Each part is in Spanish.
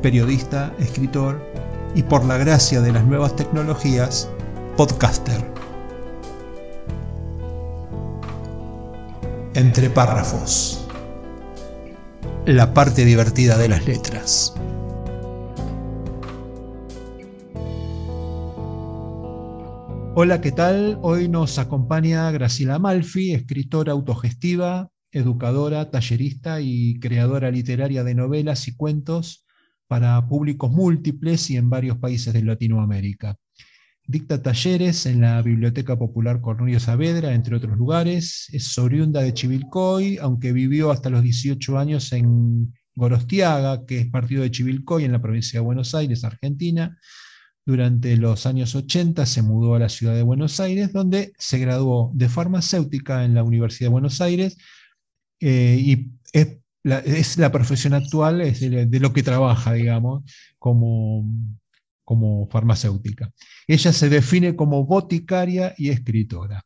periodista, escritor y por la gracia de las nuevas tecnologías, podcaster. Entre párrafos. La parte divertida de las letras. Hola, ¿qué tal? Hoy nos acompaña Graciela Malfi, escritora autogestiva, educadora, tallerista y creadora literaria de novelas y cuentos para públicos múltiples y en varios países de Latinoamérica. Dicta talleres en la Biblioteca Popular Cornelio Saavedra, entre otros lugares. Es oriunda de Chivilcoy, aunque vivió hasta los 18 años en Gorostiaga, que es partido de Chivilcoy en la provincia de Buenos Aires, Argentina. Durante los años 80 se mudó a la ciudad de Buenos Aires, donde se graduó de farmacéutica en la Universidad de Buenos Aires eh, y es es la profesión actual, es de, lo que trabaja, digamos, como, como farmacéutica. Ella se define como boticaria y escritora.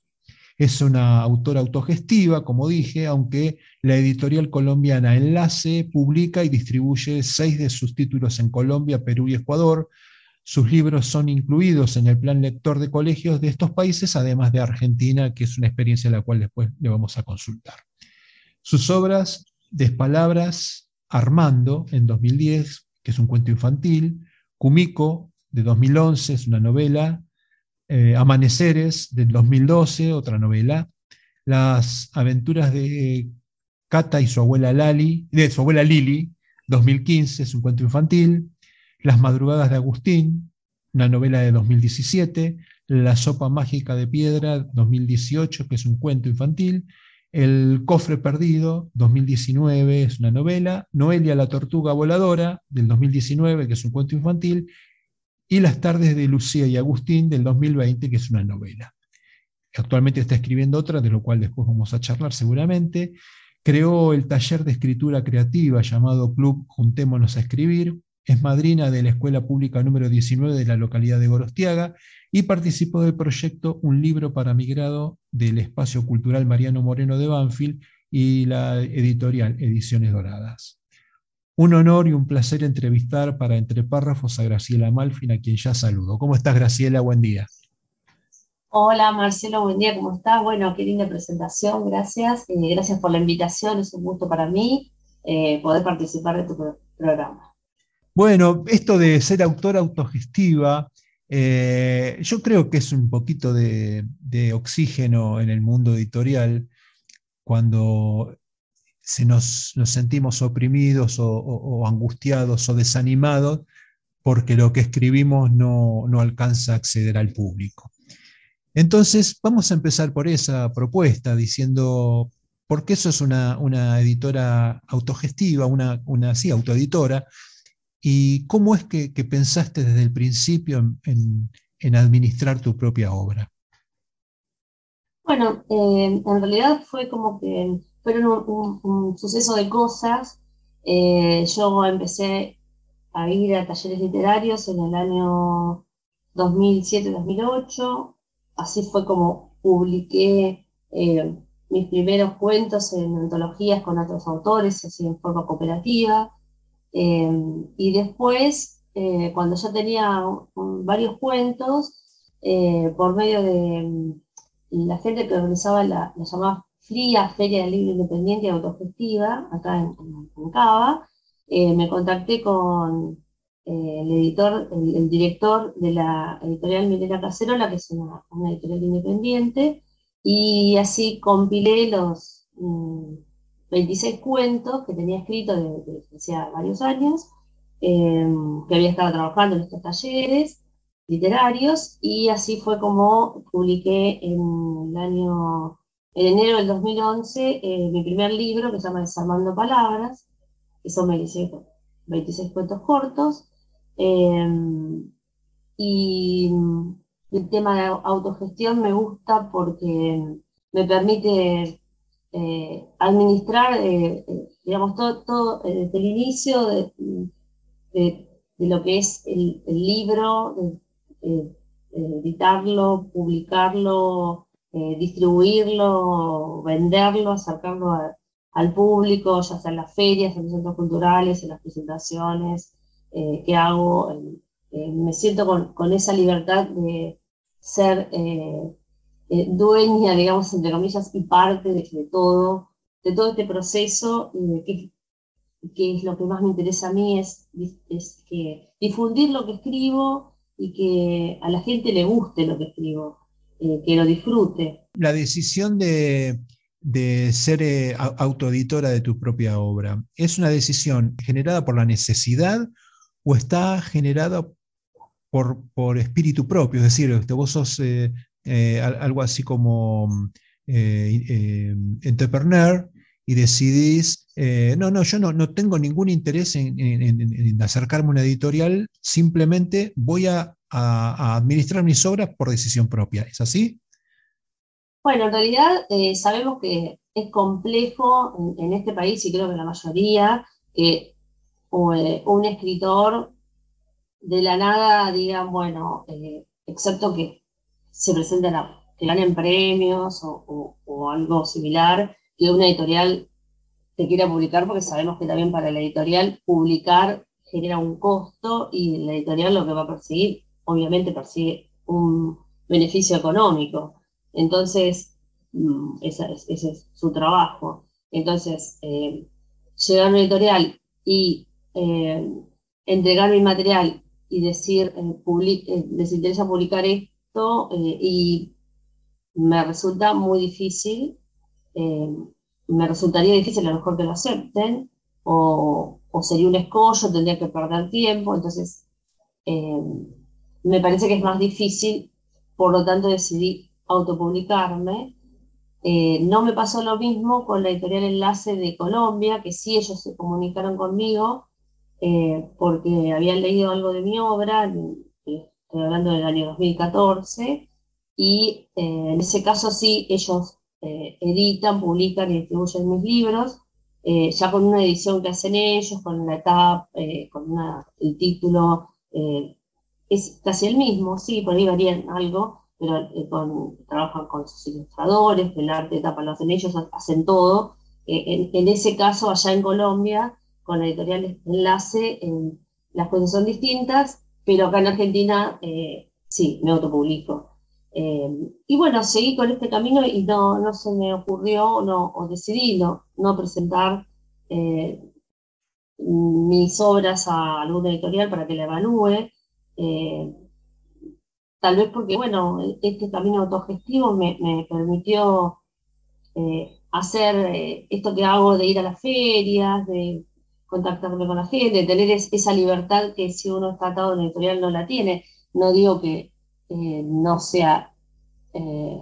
Es una autora autogestiva, como dije, aunque la editorial colombiana Enlace publica y distribuye seis de sus títulos en Colombia, Perú y Ecuador. Sus libros son incluidos en el plan lector de colegios de estos países, además de Argentina, que es una experiencia a la cual después le vamos a consultar. Sus obras Despalabras Armando en 2010, que es un cuento infantil, Kumiko de 2011, es una novela, eh, Amaneceres del 2012, otra novela, Las aventuras de Kata y su abuela Lali, de su abuela Lili, 2015, es un cuento infantil, Las madrugadas de Agustín, una novela de 2017, La sopa mágica de piedra, 2018, que es un cuento infantil, el cofre perdido, 2019, es una novela. Noelia la tortuga voladora, del 2019, que es un cuento infantil. Y Las tardes de Lucía y Agustín, del 2020, que es una novela. Actualmente está escribiendo otra, de lo cual después vamos a charlar seguramente. Creó el taller de escritura creativa llamado Club Juntémonos a Escribir. Es madrina de la Escuela Pública número 19 de la localidad de Gorostiaga y participó del proyecto Un libro para migrado del Espacio Cultural Mariano Moreno de Banfield y la editorial Ediciones Doradas. Un honor y un placer entrevistar para Entre Párrafos a Graciela Malfin, a quien ya saludo. ¿Cómo estás, Graciela? Buen día. Hola, Marcelo, buen día, ¿cómo estás? Bueno, qué linda presentación, gracias. Eh, gracias por la invitación, es un gusto para mí eh, poder participar de tu programa. Bueno, esto de ser autora autogestiva, eh, yo creo que es un poquito de, oxígeno en el mundo editorial cuando se nos, sentimos oprimidos o, angustiados o desanimados porque lo que escribimos no, alcanza a acceder al público. Entonces, vamos a empezar por esa propuesta, diciendo, ¿por qué sos una, una editora autogestiva, una, una sí, autoeditora? ¿Y cómo es que, pensaste desde el principio en, administrar tu propia obra? Bueno, eh, en realidad fue como que fueron un, suceso de cosas. Eh, yo empecé a ir a talleres literarios en el año 2007-2008. Así fue como publiqué eh, mis primeros cuentos en antologías con otros autores, así en forma cooperativa. Em, y después, eh, cuando ya tenía varios cuentos, eh, por medio de mm, la gente que organizaba la, llamada Fría Feria del Libro Independiente y Autogestiva, acá en, Cava, eh, me contacté con el editor, el, director de la editorial Milena Cacerola, que es una, editorial independiente, y así compilé los... Mm, 26 cuentos que tenía escrito desde hacía varios años, em, que había estado trabajando en estos talleres literarios, y así fue como publiqué en el año, en enero del 2011, eh, mi primer libro que se llama Desarmando Palabras, eso me dice 26 cuentos cortos. Em, y el tema de autogestión me gusta porque me permite eh, administrar, eh, eh, digamos, todo, desde el inicio de, lo que es el, libro, editarlo, publicarlo, distribuirlo, venderlo, acercarlo al público, ya sea en las ferias, en los centros culturales, en las presentaciones que hago. me siento con, con, esa libertad de ser eh, dueña, digamos, entre comillas, y parte de, todo, de todo este proceso, que, es lo que más me interesa a mí, es, es que difundir lo que escribo y que a la gente le guste lo que escribo, eh, que lo disfrute. La decisión de, de ser eh, autoeditora de tu propia obra, ¿es una decisión generada por la necesidad o está generada por, por espíritu propio? Es decir, vos sos eh, algo así como eh, eh, entrepreneur y decidís, no, no, yo no, no, tengo ningún interés en, acercarme a una editorial, simplemente voy a, administrar mis obras por decisión propia. ¿Es así? Bueno, en realidad sabemos que es complejo en, este país y creo que la mayoría que un escritor de la nada diga, bueno, excepto que se presenten a, que ganen premios o, algo similar, que una editorial te quiera publicar, porque sabemos que también para la editorial publicar genera un costo y la editorial lo que va a perseguir, obviamente persigue un beneficio económico. Entonces, mm, ese es, su trabajo. Entonces, eh, llegar a una editorial y eh, entregar mi material y decir, eh, les interesa publicar esto, eh, y me resulta muy difícil, eh, me resultaría difícil a lo mejor que lo acepten, o, sería un escollo, tendría que perder tiempo, entonces eh, me parece que es más difícil, por lo tanto decidí autopublicarme. no me pasó lo mismo con la editorial Enlace de Colombia, que sí ellos se comunicaron conmigo porque habían leído algo de mi obra, estoy hablando del año 2014, y eh, en ese caso sí, ellos eh, editan, publican y distribuyen mis libros, eh, ya con una edición que hacen ellos, con la etapa, con el título, es casi el mismo, sí, por ahí varían algo, pero trabajan con sus ilustradores, el arte de tapa lo hacen ellos, hacen todo. En, en, ese caso, allá en Colombia, con la editorial Enlace, las cosas son distintas, pero acá en Argentina eh, sí, me autopublico. Eh, y bueno, seguí con este camino y no, no se me ocurrió no, o decidí no, no presentar eh, mis obras a alguna editorial para que la evalúe. tal vez porque, bueno, este camino autogestivo me, me permitió hacer esto que hago de ir a las ferias, de contactarme con la gente, tener esa libertad que si uno está atado en editorial no la tiene. No digo que eh, no sea eh,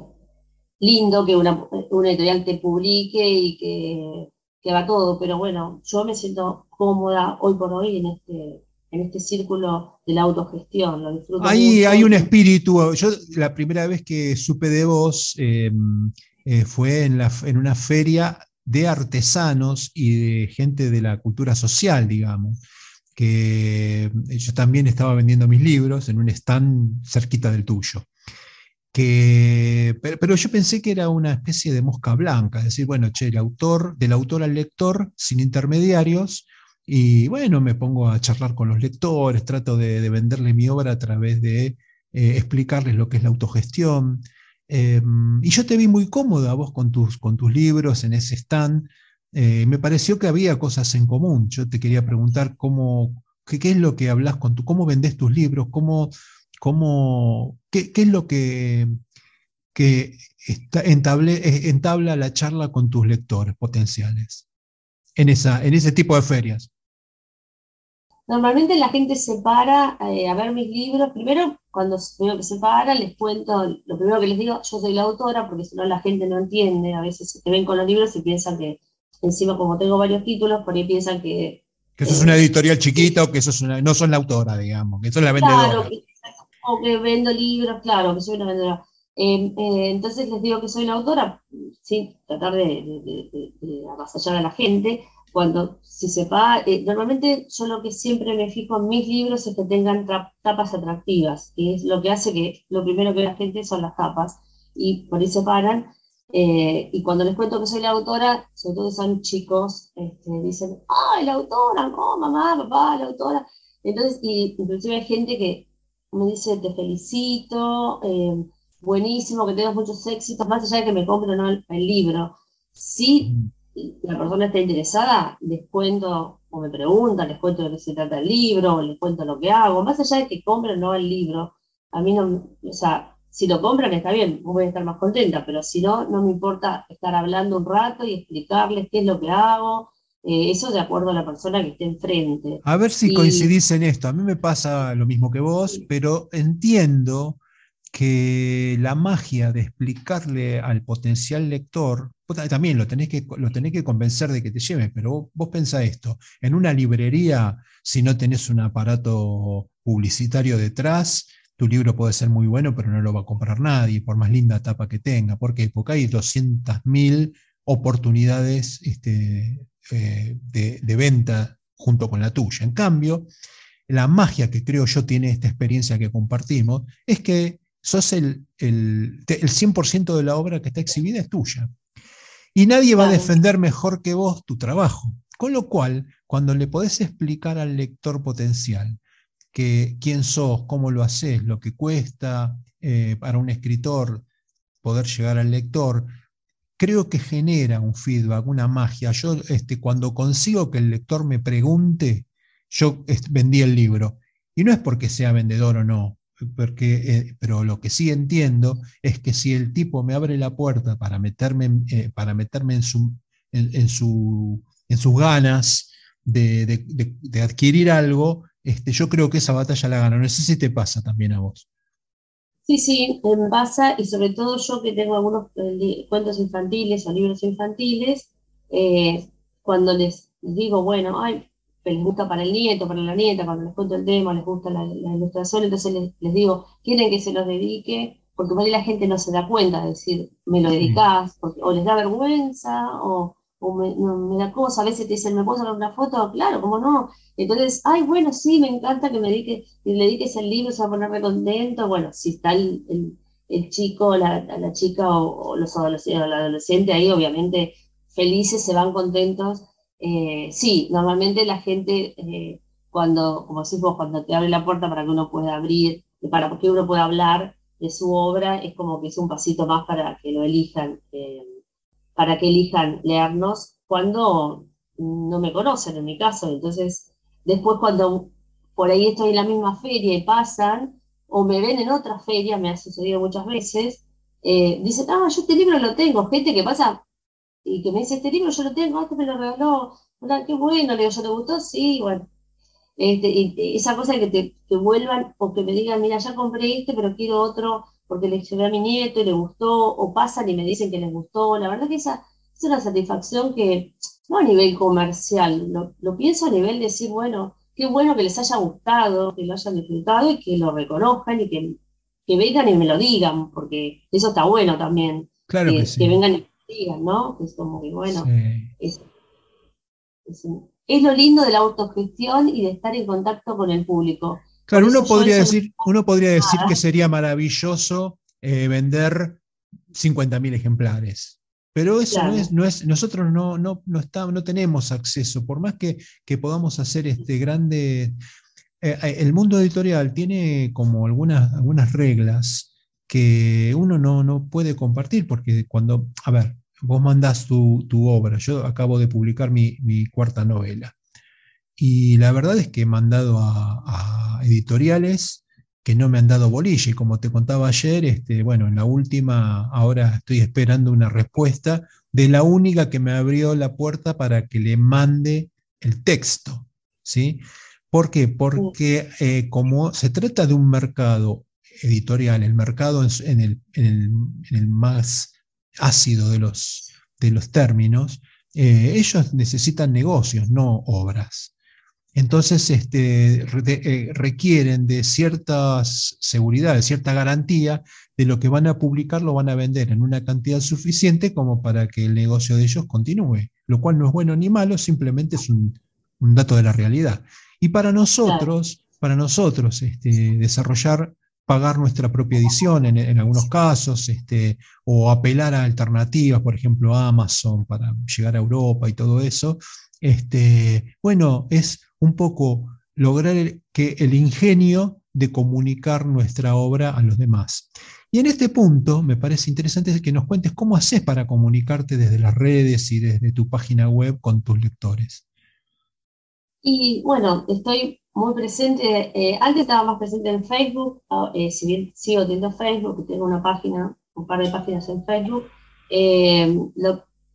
lindo que una, editorial te publique y que, que va todo, pero bueno, yo me siento cómoda hoy por hoy en este, en este círculo de la autogestión. Lo disfruto Ahí hay un espíritu. Yo la primera vez que supe de vos eh, fue en, la, en una feria de artesanos y de gente de la cultura social, digamos, que yo también estaba vendiendo mis libros en un stand cerquita del tuyo. Que, pero, yo pensé que era una especie de mosca blanca, es decir, bueno, che, el autor, del autor al lector, sin intermediarios, y bueno, me pongo a charlar con los lectores, trato de, venderle mi obra a través de eh, explicarles lo que es la autogestión, Em, y yo te vi muy cómoda vos con tus, con tus libros en ese stand. Eh, me pareció que había cosas en común. Yo te quería preguntar cómo, qué, es lo que hablas con tu, cómo vendes tus libros, cómo, cómo, qué, es lo que, que entable, eh, entabla la charla con tus lectores potenciales en, esa, en ese tipo de ferias. Normalmente la gente se para eh, a ver mis libros. Primero, cuando veo que se para, les cuento, lo primero que les digo, yo soy la autora, porque si no la gente no entiende. A veces te ven con los libros y piensan que, encima como tengo varios títulos, por ahí piensan que Que eso es una editorial chiquita o que eso es una, no son la autora, digamos, que son la vendedora. Claro, o que vendo libros, claro, que soy una vendedora. Em, eh, entonces les digo que soy la autora, sin tratar de, de, de, avasallar a la gente. Cuando se sepa, eh, normalmente yo lo que siempre me fijo en mis libros es que tengan tapas atractivas, que es lo que hace que lo primero que ve la gente son las tapas, y por ahí se paran. Eh, y cuando les cuento que soy la autora, sobre todo son chicos, este, dicen, ¡ay, la autora! ¡No, mamá, papá, la autora! Entonces, y inclusive hay gente que me dice, te felicito, eh, buenísimo, que tengas muchos éxitos, más allá de que me compre no el, libro. Si la persona está interesada, les cuento o me preguntan, les cuento de qué se trata el libro, o les cuento lo que hago, más allá de que compren no el libro, a mí no, o sea, si lo compran está bien, voy a estar más contenta, pero si no, no me importa estar hablando un rato y explicarles qué es lo que hago, eh, eso de acuerdo a la persona que esté enfrente. A ver si coincidís en esto. A mí me pasa lo mismo que vos, pero entiendo que la magia de explicarle al potencial lector, también lo tenés que, lo tenés que convencer de que te lleves, pero vos, vos pensá esto, en una librería, si no tenés un aparato publicitario detrás, tu libro puede ser muy bueno, pero no lo va a comprar nadie, por más linda tapa que tenga. ¿Por qué? Porque hay 200.000 oportunidades este, eh, de, de, venta junto con la tuya. En cambio, la magia que creo yo tiene esta experiencia que compartimos es que sos el, el, 100% de la obra que está exhibida es tuya. Y nadie va a defender mejor que vos tu trabajo. Con lo cual, cuando le podés explicar al lector potencial que quién sos, cómo lo haces, lo que cuesta eh, para un escritor poder llegar al lector, creo que genera un feedback, una magia. Yo este, cuando consigo que el lector me pregunte, yo vendí el libro. Y no es porque sea vendedor o no, porque, eh, pero lo que sí entiendo es que si el tipo me abre la puerta para meterme, eh, para meterme en, su, en, su, en sus ganas de, de, adquirir algo, este, yo creo que esa batalla la gana. No sé si te pasa también a vos. Sí, sí, me pasa, y sobre todo yo que tengo algunos eh, cuentos infantiles o libros infantiles, cuando les, digo, bueno, ay, les gusta para el nieto, para la nieta, cuando les cuento el tema, les gusta la, ilustración, entonces les, digo, quieren que se los dedique, porque por ahí la gente no se da cuenta de decir, me lo dedicás, o les da vergüenza, o, me, da cosa, a veces te dicen, ¿me puedo sacar una foto? Claro, ¿cómo no? Entonces, ay, bueno, sí, me encanta que me dedique, le dediques el libro, se va a poner contento, bueno, si está el, el, chico, la, la chica o, los adolescentes, o la adolescente ahí, obviamente felices, se van contentos, eh, sí, normalmente la gente, eh, cuando, como decimos, cuando te abre la puerta para que uno pueda abrir, para que uno pueda hablar de su obra, es como que es un pasito más para que lo elijan, eh, para que elijan leernos cuando no me conocen, en mi caso. Entonces, después cuando por ahí estoy en la misma feria y pasan, o me ven en otra feria, me ha sucedido muchas veces, dicen, ah, yo este libro lo tengo, gente que pasa y que me dice, este libro yo lo tengo, antes me lo regaló, qué bueno, le digo, ¿yo te gustó? Sí, bueno. Este, esa cosa de que te vuelvan o que me digan, mira, ya compré este, pero quiero otro porque le llevé a mi nieto y le gustó, o pasan y me dicen que les gustó. La verdad que esa es una satisfacción que, no a nivel comercial, lo, lo pienso a nivel de decir, bueno, qué bueno que les haya gustado, que lo hayan disfrutado y que lo reconozcan y que, que vengan y me lo digan, porque eso está bueno también. Claro que, sí. que vengan ¿no? Es como que, bueno, es, lo lindo de la autogestión y de estar en contacto con el público. Claro, uno podría, decir, uno podría decir que sería maravilloso eh, vender 50.000 ejemplares. Pero eso no, es, no es, nosotros no, no, no, no tenemos acceso, por más que, que podamos hacer este grande... Eh, eh, el mundo editorial tiene como algunas, algunas reglas que uno no, no puede compartir, porque cuando, a ver, vos mandás tu, obra, yo acabo de publicar mi, cuarta novela, y la verdad es que he mandado a, editoriales que no me han dado bolilla, y como te contaba ayer, este, bueno, en la última, ahora estoy esperando una respuesta de la única que me abrió la puerta para que le mande el texto, ¿sí? ¿Por qué? Porque eh, como se trata de un mercado editorial, el mercado en, el, más ácido de los, de los términos, eh, ellos necesitan negocios, no obras. entonces este, eh, requieren de ciertas seguridad, de cierta garantía de lo que van a publicar, lo van a vender en una cantidad suficiente como para que el negocio de ellos continúe, lo cual no es bueno ni malo, simplemente es un, dato de la realidad. Y para nosotros, para nosotros este, desarrollar pagar nuestra propia edición en, algunos casos, este, o apelar a alternativas, por ejemplo, Amazon para llegar a Europa y todo eso, este, bueno, es un poco lograr que el ingenio de comunicar nuestra obra a los demás. Y en este punto me parece interesante que nos cuentes cómo haces para comunicarte desde las redes y desde tu página web con tus lectores. Y bueno, estoy muy presente, eh, antes estaba más presente en Facebook, eh, si bien sigo teniendo Facebook, tengo una página, un par de páginas en Facebook, eh,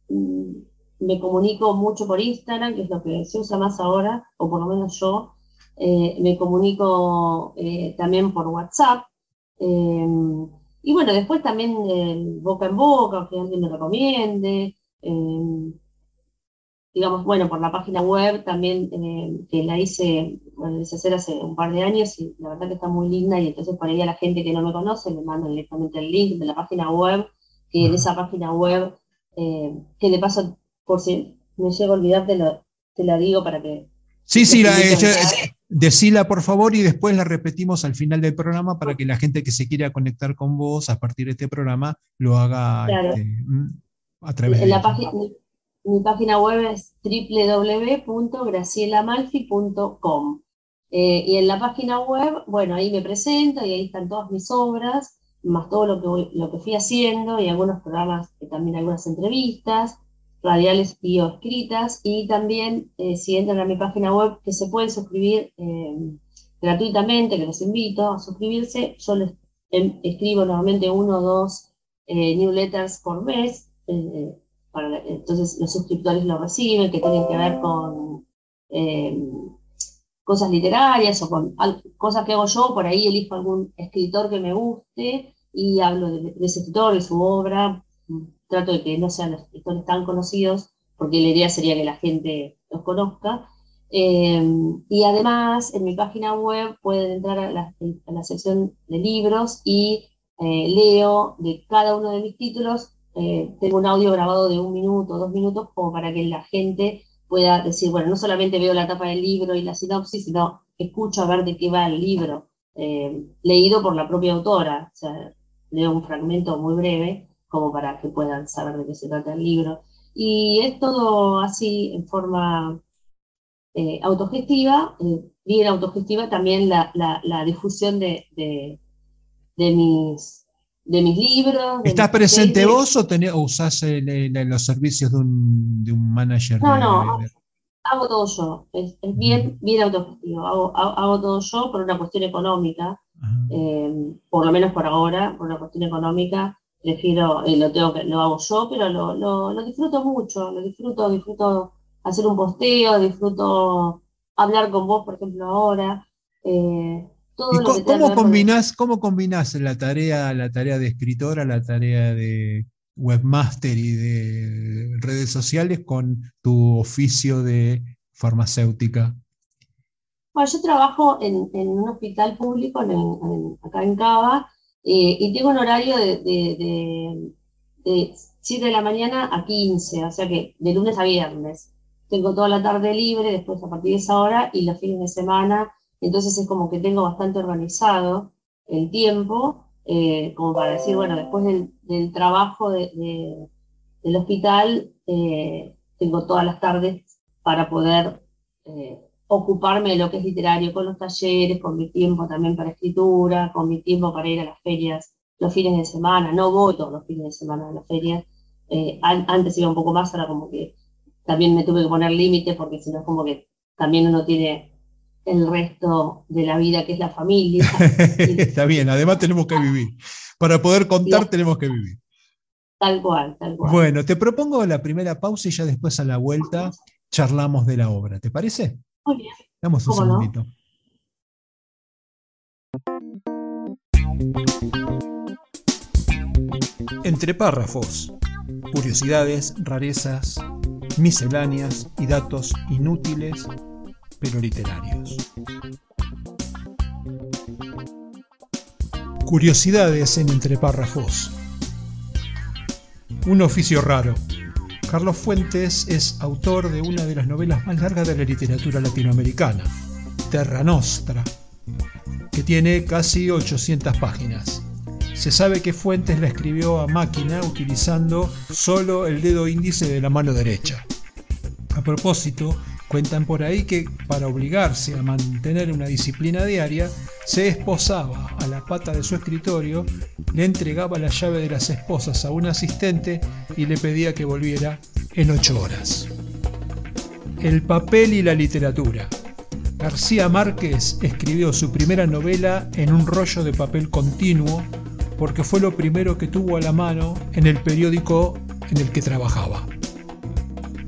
mm, me comunico mucho por Instagram, que es lo que se usa más ahora, o por lo menos yo, me comunico también por WhatsApp, y bueno, después también boca en boca, que alguien me recomiende, digamos, bueno, por la página web también, eh, que la hice, bueno, hace un par de años y la verdad que está muy linda y entonces por ahí a la gente que no me conoce me mando directamente el link de la página web, que en esa página web, eh, que de paso, por si me llego a olvidar, te, lo, te la digo para que... Sí, sí, la, eh, decila por favor y después la repetimos al final del programa para que la gente que se quiera conectar con vos a partir de este programa lo haga este, mm, a través de la página mi página web es www.gracielamalfi.com. Eh, y en la página web, bueno, ahí me presento y ahí están todas mis obras, más todo lo que, lo que fui haciendo y algunos programas, también algunas entrevistas, radiales y o escritas. Y también, eh, si entran a mi página web, que se pueden suscribir eh, gratuitamente, que los invito a suscribirse, yo les em, escribo normalmente uno o dos newsletters por mes entonces los suscriptores lo reciben, que tienen que ver con eh, cosas literarias o con cosas que hago yo, por ahí elijo algún escritor que me guste y hablo de, ese escritor, de su obra, trato de que no sean los escritores tan conocidos, porque la idea sería que la gente los conozca. Eh, y además, en mi página web pueden entrar a la, sección de libros y eh, leo de cada uno de mis títulos eh, tengo un audio grabado de un minuto, dos minutos, como para que la gente pueda decir, bueno, no solamente veo la tapa del libro y la sinopsis, sino escucho a ver de qué va el libro, eh, leído por la propia autora. O sea, leo un fragmento muy breve, como para que puedan saber de qué se trata el libro. Y es todo así en forma eh, autogestiva, bien autogestiva también la, difusión de, de mis de mis libros. ¿Estás presente vos o, usás los servicios de un, de un manager? No, no, hago todo yo. Es, bien, bien autogestivo. Hago, todo yo por una cuestión económica, eh, por lo menos por ahora, por una cuestión económica. Prefiero, eh, lo, tengo lo hago yo, pero lo, lo, disfruto mucho. Lo disfruto, disfruto hacer un posteo, disfruto hablar con vos, por ejemplo, ahora. Eh, cómo, combinás, cómo combinás la tarea, la tarea de escritora, la tarea de webmaster y de redes sociales con tu oficio de farmacéutica? Bueno, yo trabajo en, un hospital público acá en Cava eh, y tengo un horario de, de, 7 de la mañana a 15, o sea que de lunes a viernes. Tengo toda la tarde libre, después a partir de esa hora y los fines de semana entonces es como que tengo bastante organizado el tiempo, eh, como para decir, bueno, después del, trabajo del hospital, eh, tengo todas las tardes para poder eh, ocuparme de lo que es literario, con los talleres, con mi tiempo también para escritura, con mi tiempo para ir a las ferias los fines de semana. No voy todos los fines de semana a las ferias. antes iba un poco más, ahora como que también me tuve que poner límites porque si no es como que también uno tiene el resto de la vida, que es la familia. Está bien, además tenemos que vivir. Para poder contar tenemos que vivir. Tal cual, tal cual. Bueno, te propongo la primera pausa y ya después a la vuelta charlamos de la obra. ¿Te parece? Muy bien. Damos un segundito. Entre párrafos, curiosidades, rarezas, misceláneas y datos inútiles pero literarios. Curiosidades en entre párrafos. Un oficio raro. Carlos Fuentes es autor de una de las novelas más largas de la literatura latinoamericana, Terra Nostra, que tiene casi 800 páginas. Se sabe que Fuentes la escribió a máquina utilizando solo el dedo índice de la mano derecha. A propósito, cuentan por ahí que para obligarse a mantener una disciplina diaria, se esposaba a la pata de su escritorio, le entregaba la llave de las esposas a un asistente y le pedía que volviera en ocho horas. El papel y la literatura. García Márquez escribió su primera novela en un rollo de papel continuo porque fue lo primero que tuvo a la mano en el periódico en el que trabajaba.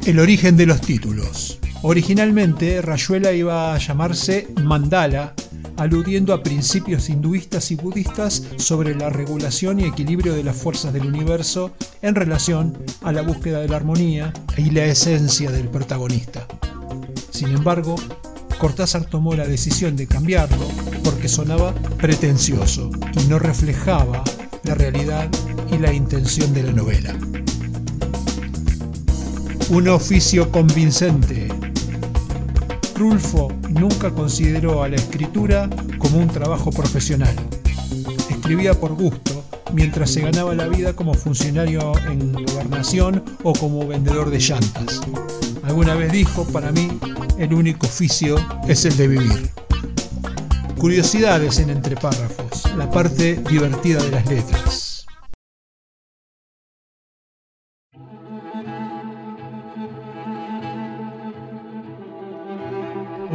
El origen de los títulos. Originalmente Rayuela iba a llamarse Mandala aludiendo a principios hinduistas y budistas sobre la regulación y equilibrio de las fuerzas del universo en relación a la búsqueda de la armonía y la esencia del protagonista. Sin embargo, Cortázar tomó la decisión de cambiarlo porque sonaba pretencioso y no reflejaba la realidad y la intención de la novela. Un oficio convincente Rulfo nunca consideró a la escritura como un trabajo profesional. Escribía por gusto, mientras se ganaba la vida como funcionario en gobernación o como vendedor de llantas. Alguna vez dijo, para mí, el único oficio es el de vivir. Curiosidades en entre párrafos, la parte divertida de las letras.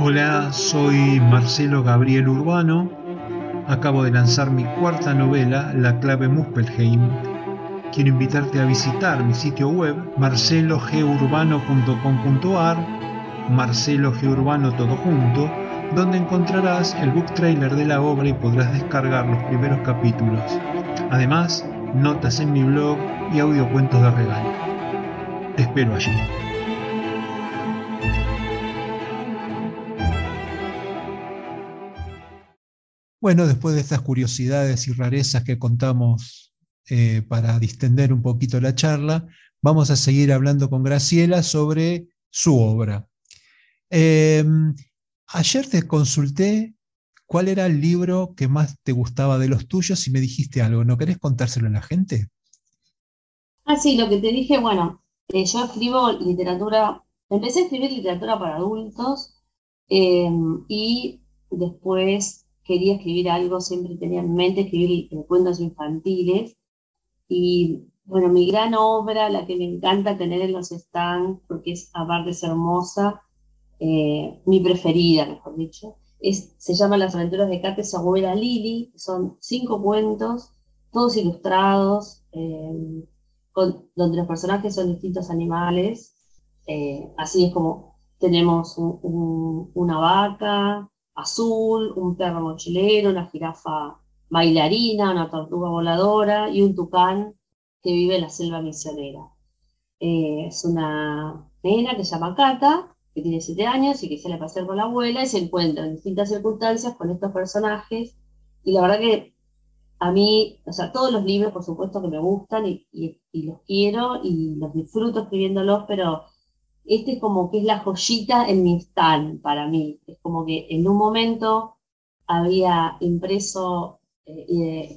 Hola, soy Marcelo Gabriel Urbano. Acabo de lanzar mi cuarta novela, La clave Muspelheim. Quiero invitarte a visitar mi sitio web marcelogeurbano.com.ar, Marcelo Urbano todo junto, donde encontrarás el book trailer de la obra y podrás descargar los primeros capítulos. Además, notas en mi blog y audiocuentos de regalo. Te espero allí. Bueno, después de estas curiosidades y rarezas que contamos eh, para distender un poquito la charla, vamos a seguir hablando con Graciela sobre su obra. Em, ayer te consulté cuál era el libro que más te gustaba de los tuyos y me dijiste algo. ¿No querés contárselo a la gente? Ah, sí, lo que te dije, bueno, eh, yo escribo literatura, empecé a escribir literatura para adultos em, y después quería escribir algo, siempre tenía en mente escribir cuentos infantiles. Y bueno, mi gran obra, la que me encanta tener en los stands, porque es, aparte es hermosa, eh, mi preferida, mejor dicho, es, se llama Las aventuras de Kate, su abuela Lili, son cinco cuentos, todos ilustrados, eh, donde los personajes son distintos animales. Eh, así es como tenemos una vaca, azul, un perro mochilero, una jirafa bailarina, una tortuga voladora y un tucán que vive en la selva misionera. Eh, es una nena que se llama Cata, que tiene siete años y que sale a pasear con la abuela y se encuentra en distintas circunstancias con estos personajes. Y la verdad que a mí, o sea, todos los libros, por supuesto, que me gustan y, y los quiero y los disfruto escribiéndolos, pero este es como que es la joyita en mi stand para mí. Es como que en un momento había impreso, eh,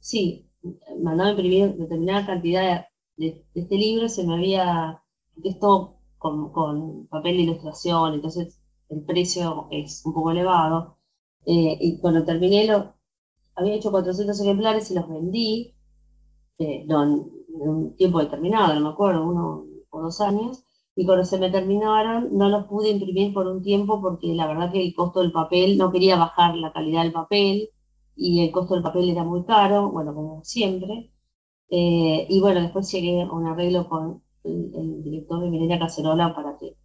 sí, mandado imprimir determinada cantidad de, este libro, se me había, esto con, con, papel de ilustración, entonces el precio es un poco elevado. Eh, y cuando terminé, lo, había hecho 400 ejemplares y los vendí, eh, en un tiempo determinado, no me acuerdo, uno o dos años, y cuando se me terminaron no los pude imprimir por un tiempo porque la verdad que el costo del papel, no quería bajar la calidad del papel y el costo del papel era muy caro, bueno, como siempre. Eh, y bueno, después llegué a un arreglo con el, director de Minería Cacerola para que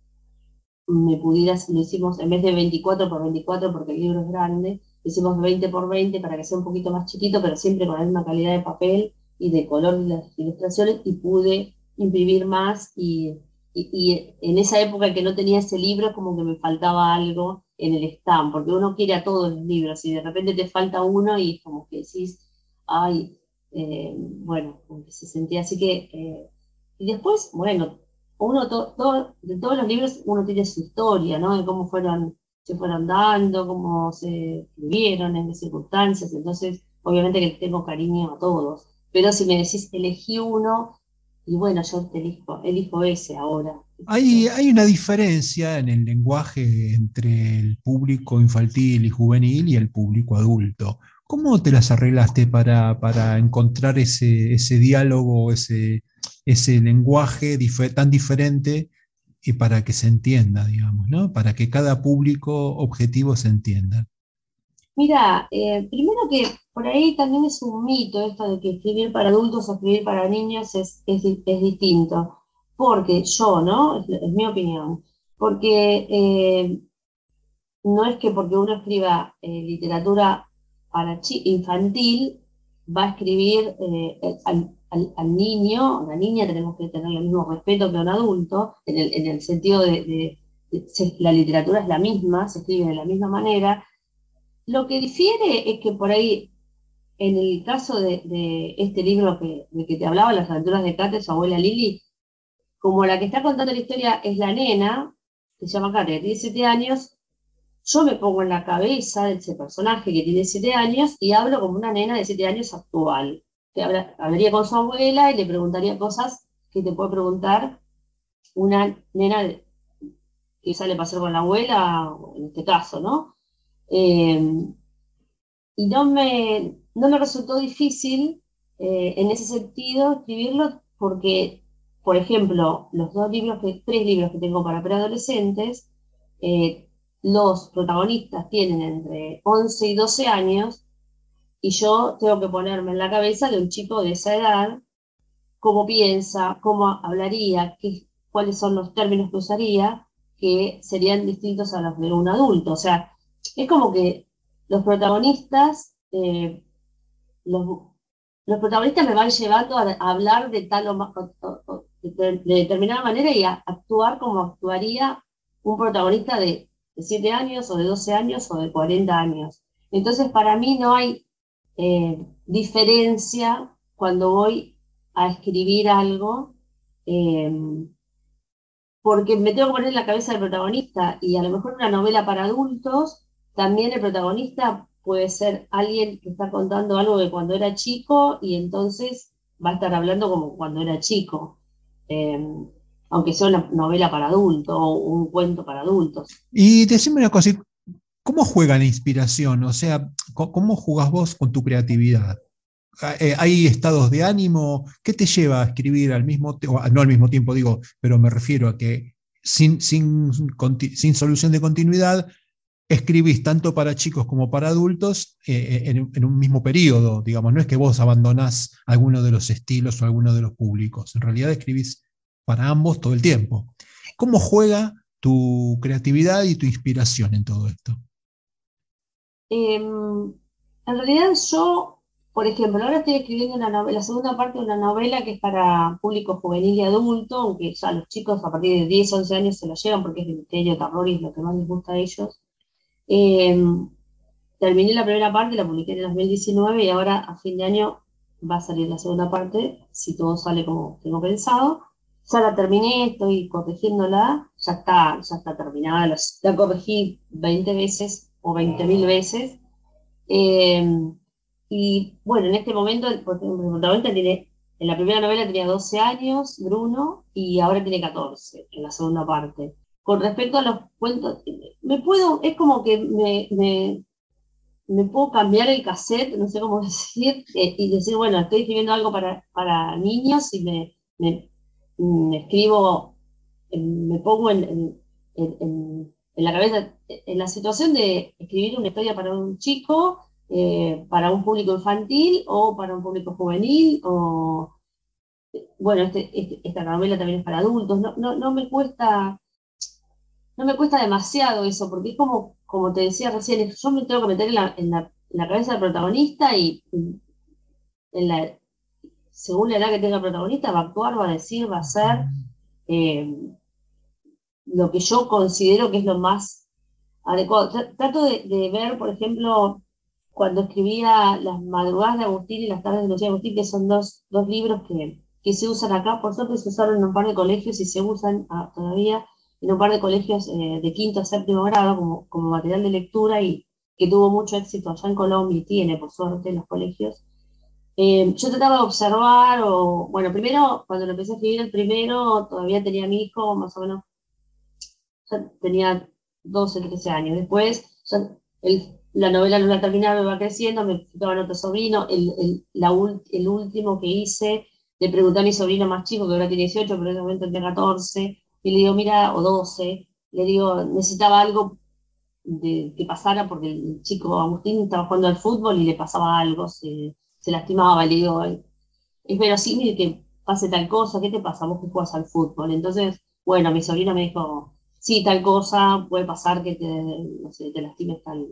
me pudiera, lo hicimos en vez de 24 por 24 porque el libro es grande, hicimos 20 por 20 para que sea un poquito más chiquito, pero siempre con la misma calidad de papel y de color de las ilustraciones y pude imprimir más y y, en esa época que no tenía ese libro, como que me faltaba algo en el stand, porque uno quiere a todos los libros y de repente te falta uno y como que decís, ay, eh, bueno, como que se sentía así que... Eh, y después, bueno, uno de todos los libros uno tiene su historia, ¿no? De cómo fueron, se fueron dando, cómo se escribieron, en qué circunstancias, entonces obviamente que tengo cariño a todos, pero si me decís elegí uno, y bueno, yo elijo, elijo ese ahora. Hay, hay una diferencia en el lenguaje entre el público infantil y juvenil y el público adulto. ¿Cómo te las arreglaste para, para encontrar ese, ese diálogo, ese, ese lenguaje tan diferente y para que se entienda, digamos, ¿no? Para que cada público objetivo se entienda. Mira, eh, primero que por ahí también es un mito esto de que escribir para adultos o escribir para niños es, es, distinto. Porque yo, ¿no? Es, mi opinión. Porque eh, no es que porque uno escriba eh, literatura para infantil, va a escribir al, al, niño o la niña, tenemos que tener el mismo respeto que a un adulto, en el, sentido de, de la literatura es la misma, se escribe de la misma manera, lo que difiere es que por ahí, en el caso de, este libro que, de que te hablaba, Las aventuras de Kate, su abuela Lili, como la que está contando la historia es la nena, que se llama Kate, de 17 años, yo me pongo en la cabeza de ese personaje que tiene 7 años y hablo como una nena de 7 años actual. Que hablaría con su abuela y le preguntaría cosas que te puede preguntar una nena que sale a pasar con la abuela, en este caso, ¿no? Eh, y no me, no me resultó difícil eh, en ese sentido escribirlo porque, por ejemplo, los dos libros, tres libros que tengo para preadolescentes, eh, los protagonistas tienen entre 11 y 12 años y yo tengo que ponerme en la cabeza de un chico de esa edad, cómo piensa, cómo hablaría, qué, cuáles son los términos que usaría, que serían distintos a los de un adulto. O sea, es como que los protagonistas, eh, los, protagonistas me van llevando a, hablar de tal o, de, determinada manera y a actuar como actuaría un protagonista de, 7 años o de 12 años o de 40 años. Entonces, para mí no hay eh, diferencia cuando voy a escribir algo, eh, porque me tengo que poner en la cabeza del protagonista y a lo mejor una novela para adultos también el protagonista puede ser alguien que está contando algo de cuando era chico y entonces va a estar hablando como cuando era chico, em, aunque sea una novela para adultos o un cuento para adultos. Y decime una cosa, ¿cómo juega la inspiración? O sea, ¿cómo jugás vos con tu creatividad? Ah, eh, ¿Hay estados de ánimo? ¿Qué te lleva a escribir al mismo tiempo? No al mismo tiempo, digo, pero me refiero a que sin, sin, sin solución de continuidad, escribís tanto para chicos como para adultos eh, eh, en, un mismo periodo, digamos, no es que vos abandonás alguno de los estilos o alguno de los públicos, en realidad escribís para ambos todo el tiempo. ¿Cómo juega tu creatividad y tu inspiración en todo esto? Em, en realidad yo, por ejemplo, ahora estoy escribiendo una la segunda parte de una novela que es para público juvenil y adulto, aunque ya los chicos a partir de 10, 11 años se la llevan porque es de misterio, terror y es lo que más les gusta a ellos. Em, terminé la primera parte, la publiqué en el 2019 y ahora a fin de año va a salir la segunda parte, si todo sale como tengo pensado. Ya la terminé, estoy corrigiéndola, ya está, ya está terminada, la, corregí 20 veces o 20.000 veces. Em, y bueno, en este momento el protagonista tiene, en la primera novela tenía 12 años, Bruno, y ahora tiene 14 en la segunda parte. Con respecto a los cuentos, me puedo, es como que me, me, puedo cambiar el cassette, no sé cómo decir, eh, y decir, bueno, estoy escribiendo algo para, para niños y me, me, escribo, me pongo en, en, la cabeza, en la situación de escribir una historia para un chico, eh, para un público infantil o para un público juvenil, o bueno, este, este, esta novela también es para adultos, no, no, no me cuesta no me cuesta demasiado eso, porque es como, como te decía recién, yo me tengo que meter en la, la, cabeza del protagonista y en la, según la edad que tenga el protagonista va a actuar, va a decir, va a hacer. Eh, lo que yo considero que es lo más adecuado. Trato de, ver, por ejemplo, cuando escribía Las madrugadas de Agustín y Las tardes de Lucía Agustín, que son dos, dos libros que, que, se usan acá, por suerte se usaron en un par de colegios y se usan ah, todavía en un par de colegios eh, de quinto a séptimo grado como, como material de lectura y que tuvo mucho éxito allá en Colombia y tiene, por suerte, en los colegios. Eh, yo trataba de observar, o, bueno, primero, cuando lo empecé a escribir el primero, todavía tenía mi hijo, más o menos, tenía 12, 13 años. Después, la novela no la terminaba, me va creciendo, me en otro sobrino. El, el, la, el, último que hice, le pregunté a mi sobrino más chico, que ahora tiene 18, pero en ese momento tenía 14, y le digo, mira, o 12, le digo, necesitaba algo de, que pasara porque el chico Agustín estaba jugando al fútbol y le pasaba algo, se, se lastimaba, le digo, es verosímil que pase tal cosa, ¿qué te pasa vos que juegas al fútbol? Entonces, bueno, mi sobrino me dijo, sí, tal cosa, puede pasar que te, no te lastimes tal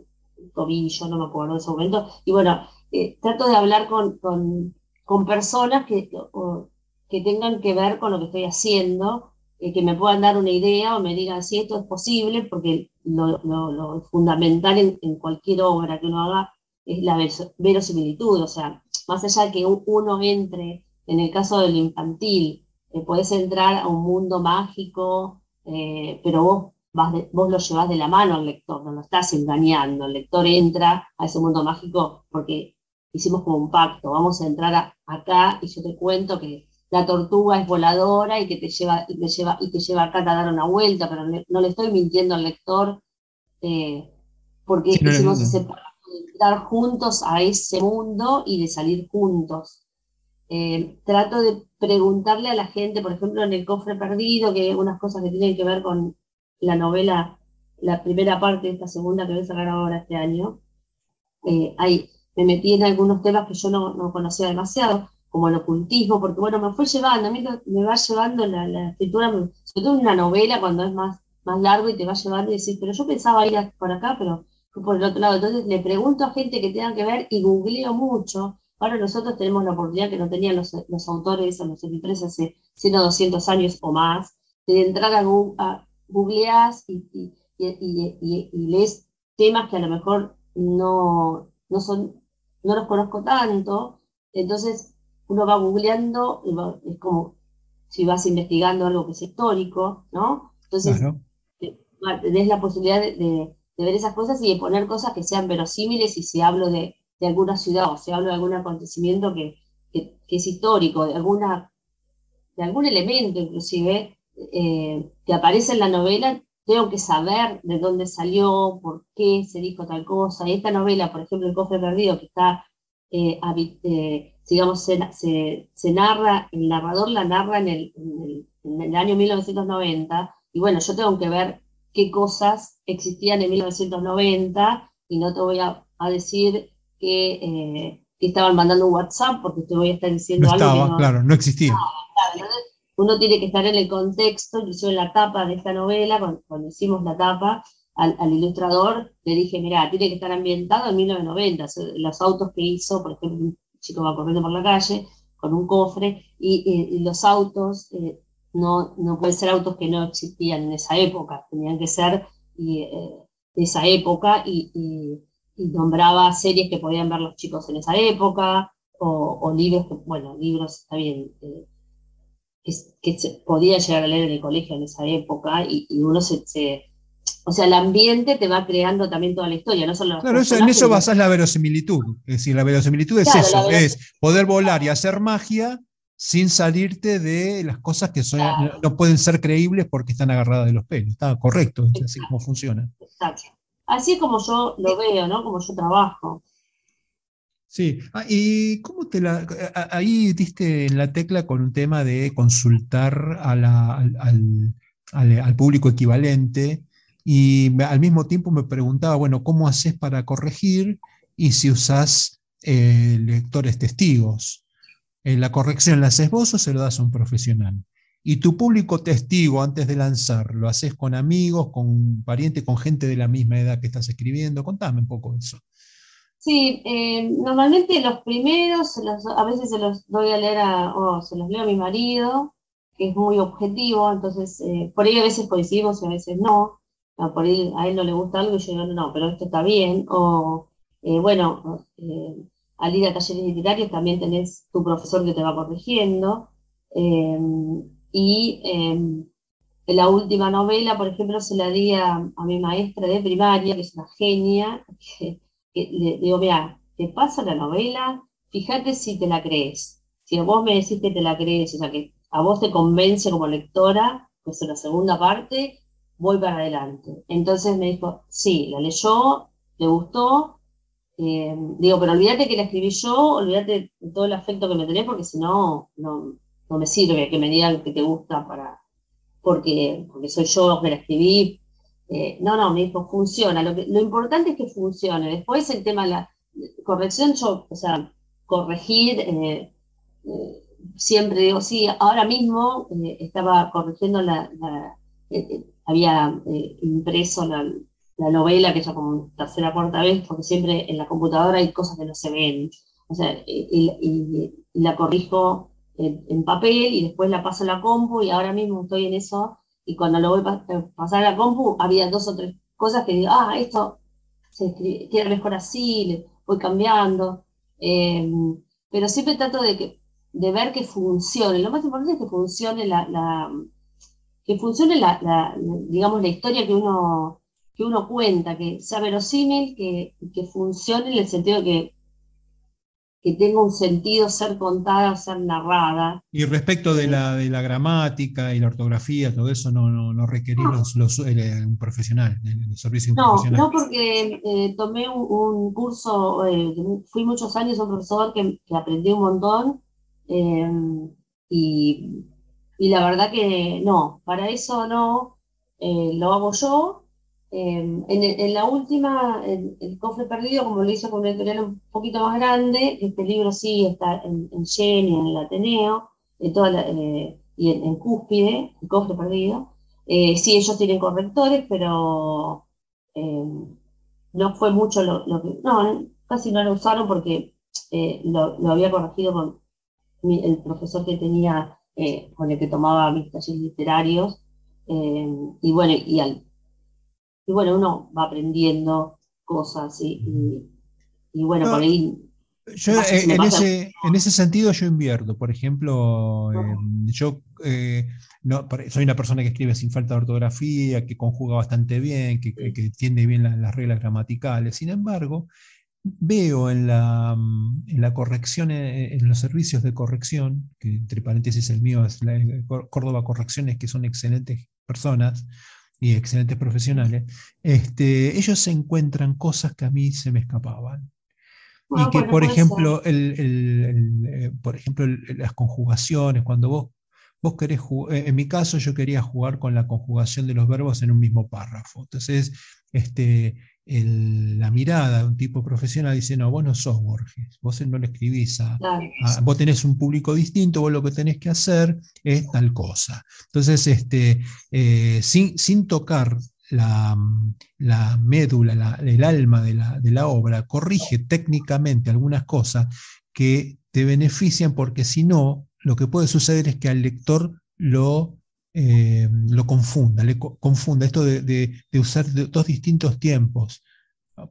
tobillo, no me acuerdo en ese momento. Y bueno, eh, trato de hablar con, con, con personas que, que tengan que ver con lo que estoy haciendo, eh, que me puedan dar una idea o me digan si esto es posible, porque lo, fundamental en, cualquier obra que uno haga es la verosimilitud, o sea, más allá de que uno entre, en el caso del infantil, eh, puedes entrar a un mundo mágico, eh, pero vos, vos lo llevas de la mano al lector, no lo estás engañando, el lector entra a ese mundo mágico porque hicimos como un pacto, vamos a entrar acá y yo te cuento que la tortuga es voladora y que te lleva, y te lleva, y te lleva acá a dar una vuelta, pero no le estoy mintiendo al lector eh, porque hicimos ese pacto entrar juntos a ese mundo y de salir juntos. Eh, trato de preguntarle a la gente, por ejemplo, en el cofre perdido, que hay algunas cosas que tienen que ver con la novela, la primera parte de esta segunda que voy a sacar ahora este año. Eh, me metí en algunos temas que yo no, conocía demasiado, como el ocultismo, porque bueno, me fue llevando, a mí me va llevando la, escritura, sobre todo en una novela cuando es más, más largo y te va llevando y decís, pero yo pensaba ir por acá, pero por el otro lado. Entonces le pregunto a gente que tenga que ver y googleo mucho. Ahora nosotros tenemos la oportunidad que no tenían los, los autores o los editores hace 100 o 200 años o más, de entrar a, a googlear y, y, y, y, lees temas que a lo mejor no, no, son, no los conozco tanto. Entonces uno va googleando, y es como si vas investigando algo que es histórico, ¿no? Entonces, tenés la posibilidad de de ver esas cosas y de poner cosas que sean verosímiles y si hablo de, de alguna ciudad o si hablo de algún acontecimiento que, que, es histórico, de, alguna, de algún elemento inclusive eh, que aparece en la novela, tengo que saber de dónde salió, por qué se dijo tal cosa. Y esta novela, por ejemplo, El cofre perdido, que está, eh, eh, digamos, se, se, narra, el narrador la narra en el, en el, en el año 1990, y bueno, yo tengo que ver qué cosas existían en 1990 y no te voy a, decir eh, que, estaban mandando un WhatsApp porque te voy a estar diciendo algo. que no, claro, no existía. uno tiene que estar en el contexto, incluso en la tapa de esta novela, cuando, hicimos la tapa, al, ilustrador le dije, mira, tiene que estar ambientado en 1990. Los autos que hizo, por ejemplo, chico va corriendo por la calle con un cofre y, los autos eh, no, no pueden ser autos que no existían en esa época, tenían que ser eh, de esa época y, nombraba series que podían ver los chicos en esa época, o, libros, que, bueno, libros, está bien, eh, que, se podía llegar a leer en el colegio en esa época y, uno se, o sea, el ambiente te va creando también toda la historia, no solo Claro, en eso basás la verosimilitud. Es decir, la verosimilitud es eso, es poder volar y hacer magia sin salirte de las cosas que son, no pueden ser creíbles porque están agarradas de los pelos. Está correcto, es así como funciona. Exacto. Así es como yo lo veo, ¿no? Como yo trabajo. Sí, ah, y cómo te la. Ahí diste en la tecla con un tema de consultar a al, al, público equivalente, y al mismo tiempo me preguntaba, bueno, ¿cómo haces para corregir y si usas eh, lectores testigos? Eh, la corrección la haces vos o se lo das a un profesional. Y tu público testigo antes de lanzar, ¿lo haces con amigos, con parientes, con gente de la misma edad que estás escribiendo? Contame un poco eso. Sí, eh, normalmente los primeros, a veces se los doy a leer o se los leo a mi marido, que es muy objetivo, entonces eh, por ahí a veces coincidimos y a veces no, por ahí a él no le gusta algo y yo digo, no, pero esto está bien, o eh, bueno, eh, al ir a talleres literarios también tenés tu profesor que te va corrigiendo, y en la última novela, por ejemplo, se la di a, mi maestra de primaria, que es una genia, que, le digo, mira, te paso la novela, fíjate si te la crees. Si vos me decís que te la crees, o sea, que a vos te convence como lectora, pues en la segunda parte voy para adelante. Entonces me dijo, sí, la leyó, le gustó, eh, digo, pero olvídate que la escribí yo, olvídate de todo el afecto que me tenés, porque si no, no, me sirve que me digan que te gusta para, porque, porque soy yo que la escribí. Eh, no, no, me dijo, funciona. Lo, lo importante es que funcione. Después el tema de la corrección, yo, o sea, corregir, eh, siempre digo, sí, ahora mismo estaba corrigiendo la, eh, eh, había impreso la, novela, que ya como tercera cuarta vez, porque siempre en la computadora hay cosas que no se ven. O sea, y, la corrijo en, papel y después la paso a la compu y ahora mismo estoy en eso. Y cuando lo voy a pasar a la compu, había dos o tres cosas que digo, ah, esto se queda mejor así, voy cambiando. pero siempre trato de de ver que funcione. Lo más importante es que funcione la, que funcione la, digamos, la historia que uno, que uno cuenta, que sea verosímil, que, que funcione en el sentido que que tenga un sentido ser contada, ser narrada. Y respecto de la, de la gramática y la ortografía, todo eso no, no, no Los, un profesional, el servicio no, profesional. No, porque eh, tomé un, curso, eh, fui muchos años un profesor que, que aprendí un montón Em, y, la verdad que no, para eso no, eh, lo hago yo. Em, en, la última, el, cofre perdido, como lo hice con una editorial un poquito más grande, este libro sí está en, en en el Ateneo, en toda eh, y en, Cúspide, el cofre perdido. Eh, sí, ellos tienen correctores, pero em, no fue mucho lo, que... No, casi no lo usaron porque lo, lo había corregido con, el profesor que tenía, eh, con el que tomaba mis talleres literarios, eh, y bueno, y, al, y bueno, uno va aprendiendo cosas y, y, bueno, por ahí... Yo, eh, en, ese, en ese sentido yo invierto, por ejemplo, yo no, soy una persona que escribe sin falta de ortografía, que conjuga bastante bien, que, que entiende bien las reglas gramaticales, sin embargo, veo en la, en la corrección, eh, en los servicios de corrección, que entre paréntesis el mío es la, eh, Córdoba Correcciones, que son excelentes personas y excelentes profesionales, este, ellos se encuentran cosas que a mí se me escapaban. y ah, que, por, ejemplo, el, eh, por ejemplo, las conjugaciones, cuando vos, vos querés en mi caso yo quería jugar con la conjugación de los verbos en un mismo párrafo. Entonces, este, la mirada de un tipo profesional dice, no, vos no sos Borges, vos no le escribís a, vos tenés un público distinto, vos lo que tenés que hacer es tal cosa. Entonces, este, eh, sin, sin, tocar la, la médula, el alma de la, de la, obra, corrige técnicamente algunas cosas que te benefician porque si no, lo que puede suceder es que al lector lo eh, lo confunda, le confunda esto de, usar dos distintos tiempos,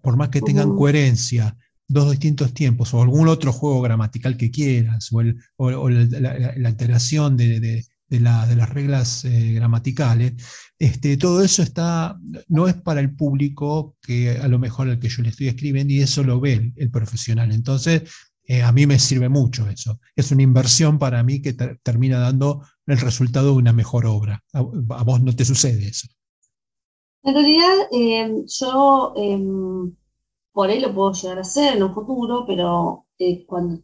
por más que tengan coherencia, dos distintos tiempos, o algún otro juego gramatical que quieras, o, la, alteración de, las reglas eh, gramaticales, este, todo eso está, no es para el público que a lo mejor al que yo le estoy escribiendo y eso lo ve el profesional. Entonces, eh, a mí me sirve mucho eso. Es una inversión para mí que termina dando el resultado de una mejor obra. A, vos no te sucede eso. En realidad, em, yo em, por ahí lo puedo llegar a hacer en un futuro, pero eh, cuando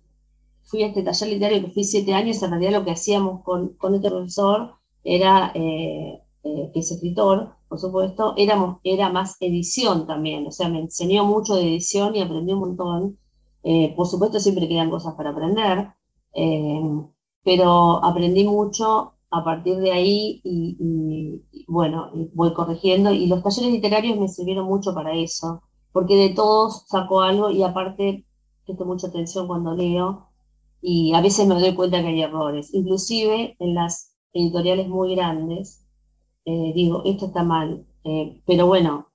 fui a este taller literario que fui siete años, en realidad lo que hacíamos con, con este profesor era, eh, que es escritor, por supuesto, éramos, era más edición también, o sea, me enseñó mucho de edición y aprendí un montón. Eh, por supuesto, siempre quedan cosas para aprender, eh, pero aprendí mucho a partir de ahí y, bueno, voy corrigiendo y los talleres literarios me sirvieron mucho para eso, porque de todos saco algo y aparte presto mucha atención cuando leo y a veces me doy cuenta que hay errores, inclusive en las editoriales muy grandes, eh, digo, esto está mal. Eh, pero bueno,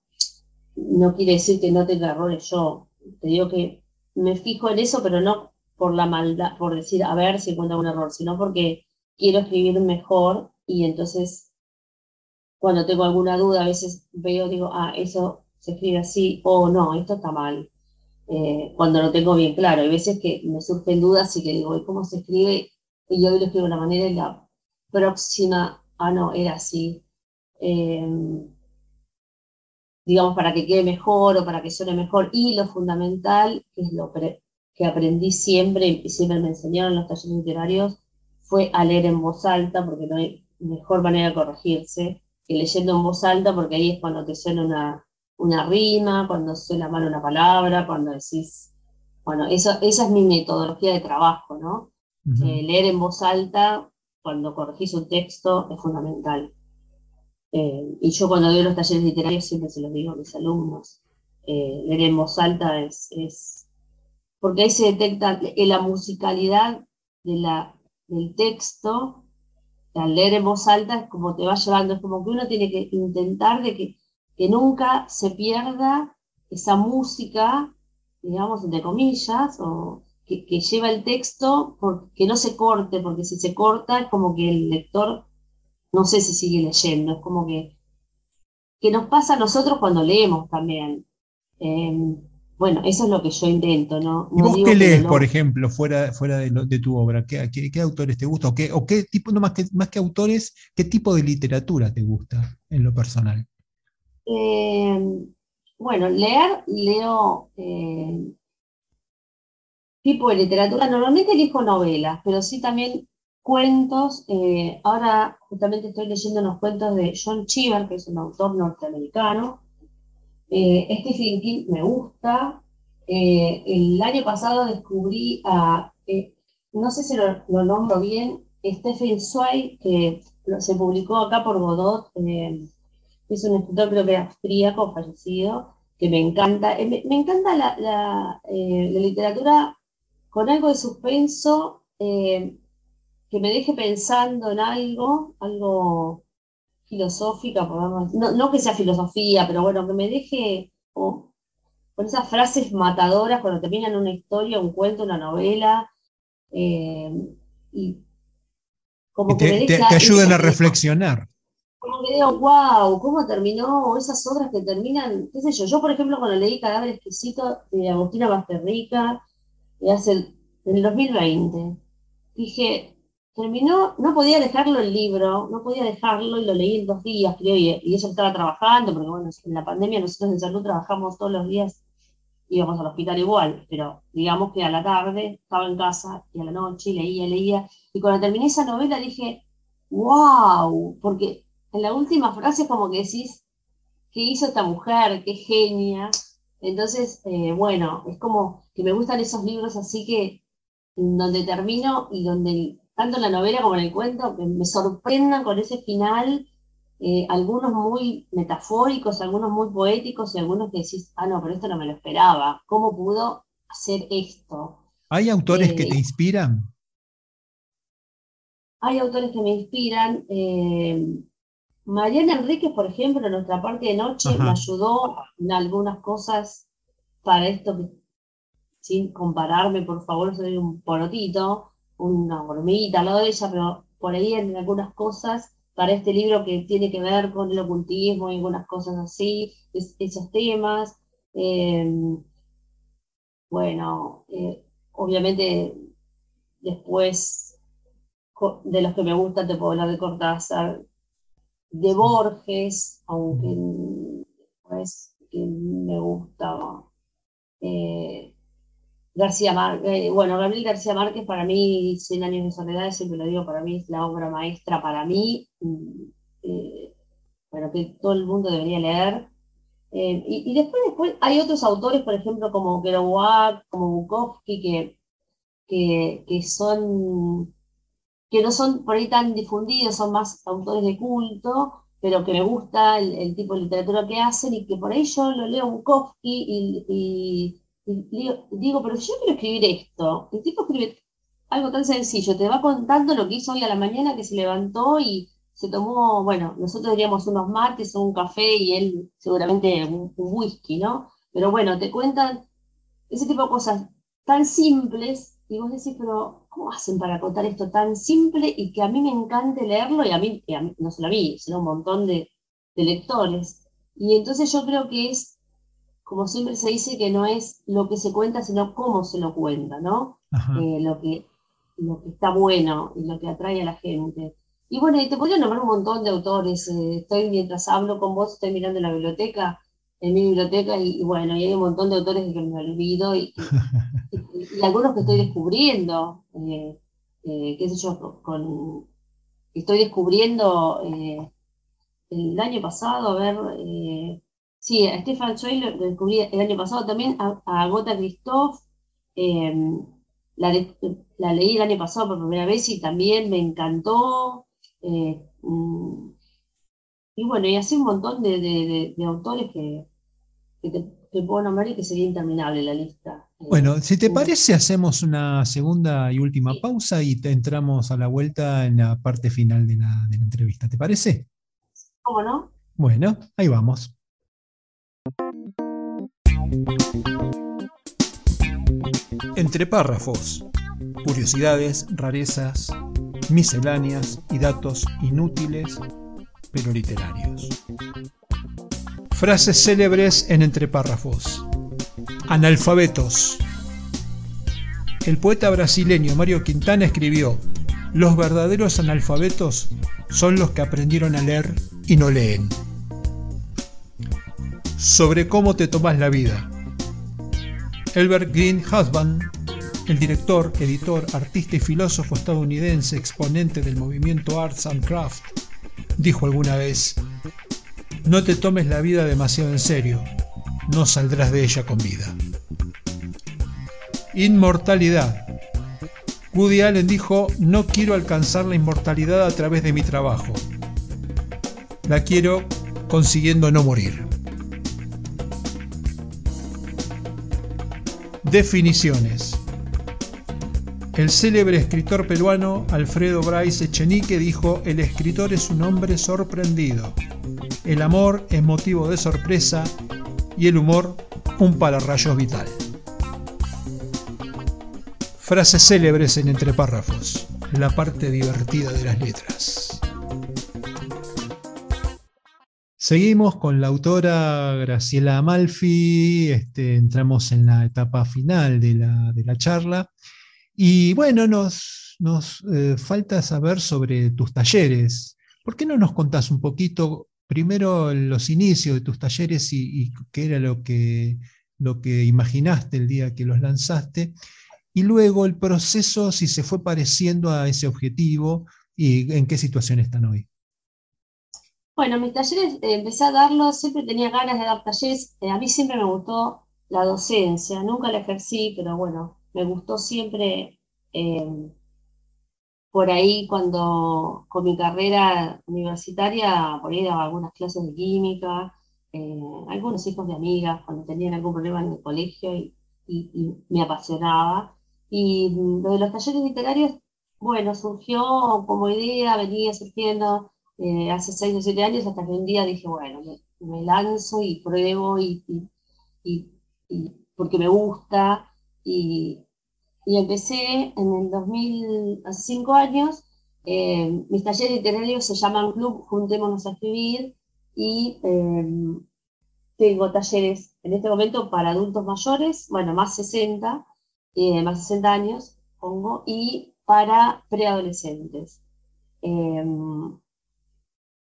no quiere decir que no tenga errores yo. Te digo que me fijo en eso, pero no por la maldad, por decir, a ver si encuentro un error, sino porque quiero escribir mejor y entonces cuando tengo alguna duda a veces veo, digo, ah, eso se escribe así, o no, esto está mal. Eh, cuando lo tengo bien claro. Hay veces que me surgen dudas y que digo, ¿cómo se escribe? Y yo lo escribo de una manera y la próxima, ah, no, era así. Em, digamos, para que quede mejor o para que suene mejor. Y lo fundamental, que es lo que aprendí siempre y siempre me enseñaron los talleres literarios, fue a leer en voz alta, porque no hay mejor manera de corregirse que leyendo en voz alta, porque ahí es cuando te suena una, una rima, cuando suena mal una palabra, cuando decís, bueno, eso, esa es mi metodología de trabajo, ¿no? Eh, leer en voz alta cuando corregís un texto es fundamental. Eh, y yo cuando doy los talleres literarios siempre se los digo a mis alumnos. Eh, leer en voz alta es, es, porque ahí se detecta la musicalidad de la, del texto. Al leer en voz alta es como te va llevando, es como que uno tiene que intentar de que que nunca se pierda esa música, digamos, entre comillas, o que, lleva el texto, que no se corte, porque si se corta es como que el lector no sé si sigue leyendo, es como que, que nos pasa a nosotros cuando leemos también. Em, bueno, eso es lo que yo intento, ¿no? ¿Y vos qué lees, por ejemplo, fuera, fuera de, tu obra? ¿Qué, qué, autores te gustan? ¿O qué, o qué tipo, no más que, más que autores, qué tipo de literatura te gusta en lo personal? Eh, bueno, leer, leo eh, tipo de literatura, normalmente elijo novelas, pero sí también cuentos. Eh, ahora justamente estoy leyendo unos cuentos de John Cheever, que es un autor norteamericano. Stephen King me gusta. el año pasado descubrí a, no sé si lo, nombro bien, Stephen Zweig, que se publicó acá por Godot es un escritor creo que austríaco, fallecido, que me encanta. Eh, me, encanta eh, la, literatura con algo de suspenso, eh, que me deje pensando en algo, algo filosófica, podemos no, no que sea filosofía, pero bueno, que me deje con esas frases matadoras cuando terminan una historia, un cuento, una novela, y como que, te, te ayuden a reflexionar como que digo, wow, ¿cómo terminó? Esas obras que terminan, qué sé yo. Yo, por ejemplo, cuando leí Cadáver Exquisito de Agustina Basterrica, hace en el 2020, dije, terminó, no podía dejarlo el libro, no podía dejarlo y lo leí en dos días, creo, y, y ella estaba trabajando, porque bueno, en la pandemia nosotros en salud trabajamos todos los días, íbamos al hospital igual, pero digamos que a la tarde estaba en casa y a la noche leía, leía, y cuando terminé esa novela dije, wow, porque en la última frase como que decís, ¿qué hizo esta mujer? ¿Qué genia? Entonces, eh, bueno, es como que me gustan esos libros así que donde termino y donde tanto en la novela como en el cuento me sorprendan con ese final, eh, algunos muy metafóricos, algunos muy poéticos y algunos que decís, ah, no, pero esto no me lo esperaba. ¿Cómo pudo hacer esto? ¿Hay autores que te eh, inspiran? Hay autores que me inspiran. Mariana Enríquez, por ejemplo, en nuestra parte de noche me ayudó en algunas cosas para esto, sin compararme, por favor, soy un porotito, una hormiguita lado de ella, pero por ahí en algunas cosas para este libro que tiene que ver con el ocultismo y algunas cosas así, esos temas. Em, bueno, eh, obviamente después de los que me gustan te puedo hablar de Cortázar, de Borges, aunque pues, que me gustaba. Eh, García Márquez, eh, bueno, Gabriel García Márquez para mí, Cien años de soledad, siempre lo digo, para mí es la obra maestra para mí, eh, bueno, que todo el mundo debería leer. y, después, después hay otros autores, por ejemplo, como Kerouac, como Bukowski, que, que, que son que no son por ahí tan difundidos, son más autores de culto, pero que me gusta el, tipo de literatura que hacen y que por ahí yo lo leo Bukowski y, digo, pero si yo quiero escribir esto, el tipo escribe algo tan sencillo, te va contando lo que hizo hoy a la mañana, que se levantó y se tomó, bueno, nosotros diríamos unos mates o un café y él seguramente un, whisky, ¿no? Pero bueno, te cuentan ese tipo de cosas tan simples y vos decís, pero ¿cómo hacen para contar esto tan simple y que a mí me encante leerlo y a mí, no solo a mí, sino a un montón de lectores? Y entonces yo creo que es, como siempre se dice, que no es lo que se cuenta, sino cómo se lo cuenta, ¿no? Eh, lo, que, lo que está bueno y lo que atrae a la gente. Y bueno, te podría nombrar un montón de autores. Eh, estoy, mientras hablo con vos, estoy mirando la biblioteca, en mi biblioteca, y, bueno, y hay un montón de autores que me olvido, y, y, algunos que estoy descubriendo, eh, eh, qué sé yo, con, estoy descubriendo el año pasado, a ver, sí, a Stefan Choi lo, descubrí el año pasado también, a, a Gota Christoph, la, la leí el año pasado por primera vez y también me encantó. Eh, mm, y bueno, y así un montón de, autores que, te, puedo nombrar y que sería interminable la lista. Eh, bueno, si te parece, hacemos una segunda y última pausa y te entramos a la vuelta en la parte final de la, de la entrevista. ¿Te parece? ¿Cómo no? Bueno, ahí vamos. Entre párrafos, curiosidades, rarezas, misceláneas y datos inútiles pero literarios. Frases célebres en entre párrafos. Analfabetos. El poeta brasileño Mario Quintana escribió, los verdaderos analfabetos son los que aprendieron a leer y no leen. Sobre cómo te tomas la vida. Elbert Green Husband el director, editor, artista y filósofo estadounidense exponente del movimiento Arts and Craft, dijo alguna vez, no te tomes la vida demasiado en serio, no saldrás de ella con vida. Inmortalidad. Woody Allen dijo, no quiero alcanzar la inmortalidad a través de mi trabajo, la quiero consiguiendo no morir. Definiciones. El célebre escritor peruano Alfredo Bryce Echenique dijo, el escritor es un hombre sorprendido. El amor es motivo de sorpresa y el humor un pararrayos vital. Frases célebres en entre párrafos, la parte divertida de las letras. Seguimos con la autora Graciela Amalfi, este, entramos en la etapa final de la, charla y bueno, nos, nos eh, falta saber sobre tus talleres. ¿Por qué no nos contás un poquito primero los inicios de tus talleres y, qué era lo que, lo que imaginaste el día que los lanzaste? Y luego el proceso, si se fue pareciendo a ese objetivo y en qué situación están hoy. Bueno, mis talleres eh, empecé a darlos, siempre tenía ganas de dar talleres. Eh, a mí siempre me gustó la docencia, nunca la ejercí, pero bueno, me gustó siempre eh, por ahí cuando con mi carrera universitaria, por ahí daba algunas clases de química, algunos hijos de amigas cuando tenían algún problema en el colegio y, me apasionaba. Y lo de los talleres literarios, bueno, surgió como idea, venía surgiendo eh, hace seis o siete años hasta que un día dije, bueno, me, lanzo y pruebo y, porque me gusta y, y empecé en el 2000, hace cinco años, eh, mis talleres literarios se llaman Club Juntémonos a Escribir y em, tengo talleres en este momento para adultos mayores, bueno, más 60, eh, más 60 años, pongo, y para preadolescentes. Em,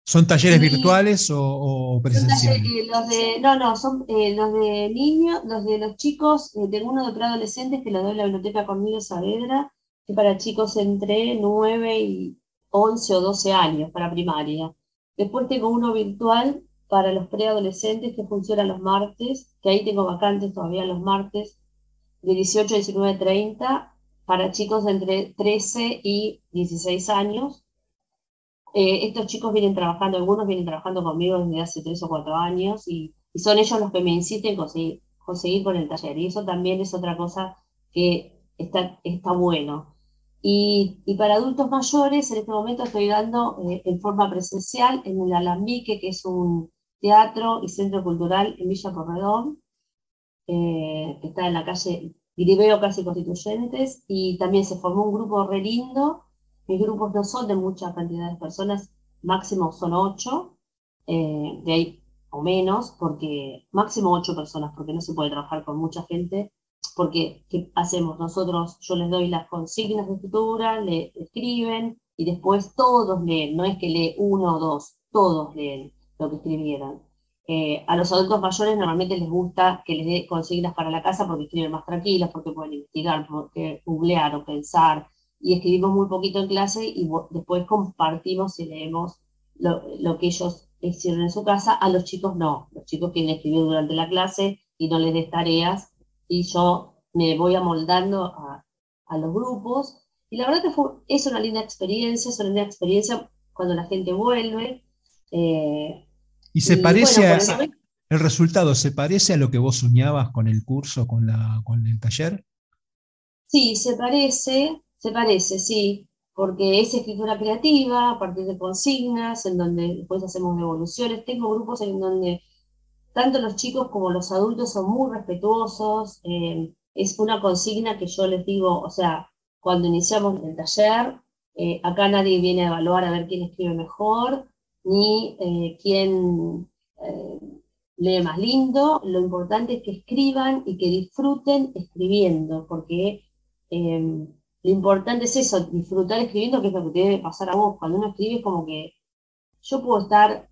¿Son talleres virtuales o, presenciales? Eh, los de, no, no, son eh, los de niños, los de los chicos, eh, tengo uno de preadolescentes que lo doy en la biblioteca conmigo Saavedra, que para chicos entre 9 y 11 o 12 años, para primaria. Después tengo uno virtual para los preadolescentes que funciona los martes, que ahí tengo vacantes todavía los martes, de 18 a 19 30, para chicos entre 13 y 16 años eh, estos chicos vienen trabajando, algunos vienen trabajando conmigo desde hace tres o cuatro años y, son ellos los que me insisten conseguir, conseguir con el taller. Y eso también es otra cosa que está, está bueno. Y, para adultos mayores, en este momento estoy dando eh, en forma presencial en el Alambique, que es un teatro y centro cultural en Villa Corredón, eh, que está en la calle Gribeo Casi Constituyentes, y también se formó un grupo re lindo. Mis grupos no son de mucha cantidad de personas, máximo son ocho, eh, de ahí o menos, porque máximo ocho personas, porque no se puede trabajar con mucha gente porque ¿qué hacemos? Nosotros, yo les doy las consignas de escritura, le escriben y después todos leen, no es que lee uno o dos, todos leen lo que escribieron. Eh, a los adultos mayores normalmente les gusta que les dé consignas para la casa porque escriben más tranquilos, porque pueden investigar, porque googlear o pensar, y escribimos muy poquito en clase y después compartimos y leemos lo, lo que ellos hicieron en su casa. A los chicos no, los chicos quieren escribir durante la clase y no les des tareas y yo me voy amoldando a, a los grupos. Y la verdad que fue, es una linda experiencia, es una linda experiencia cuando la gente vuelve. Eh, y se parece a, el resultado, ¿se parece a lo que vos soñabas con el curso, con, la, con el taller? Sí, se parece, se parece, sí, porque es escritura creativa a partir de consignas, en donde después hacemos devoluciones. Tengo grupos en donde tanto los chicos como los adultos son muy respetuosos. Eh, es una consigna que yo les digo, o sea, cuando iniciamos el taller, eh, acá nadie viene a evaluar a ver quién escribe mejor, ni eh, quién lee más lindo. Lo importante es que escriban y que disfruten escribiendo, porque lo importante es eso, disfrutar escribiendo, que es lo que te debe pasar a vos. Cuando uno escribe es como que yo puedo estar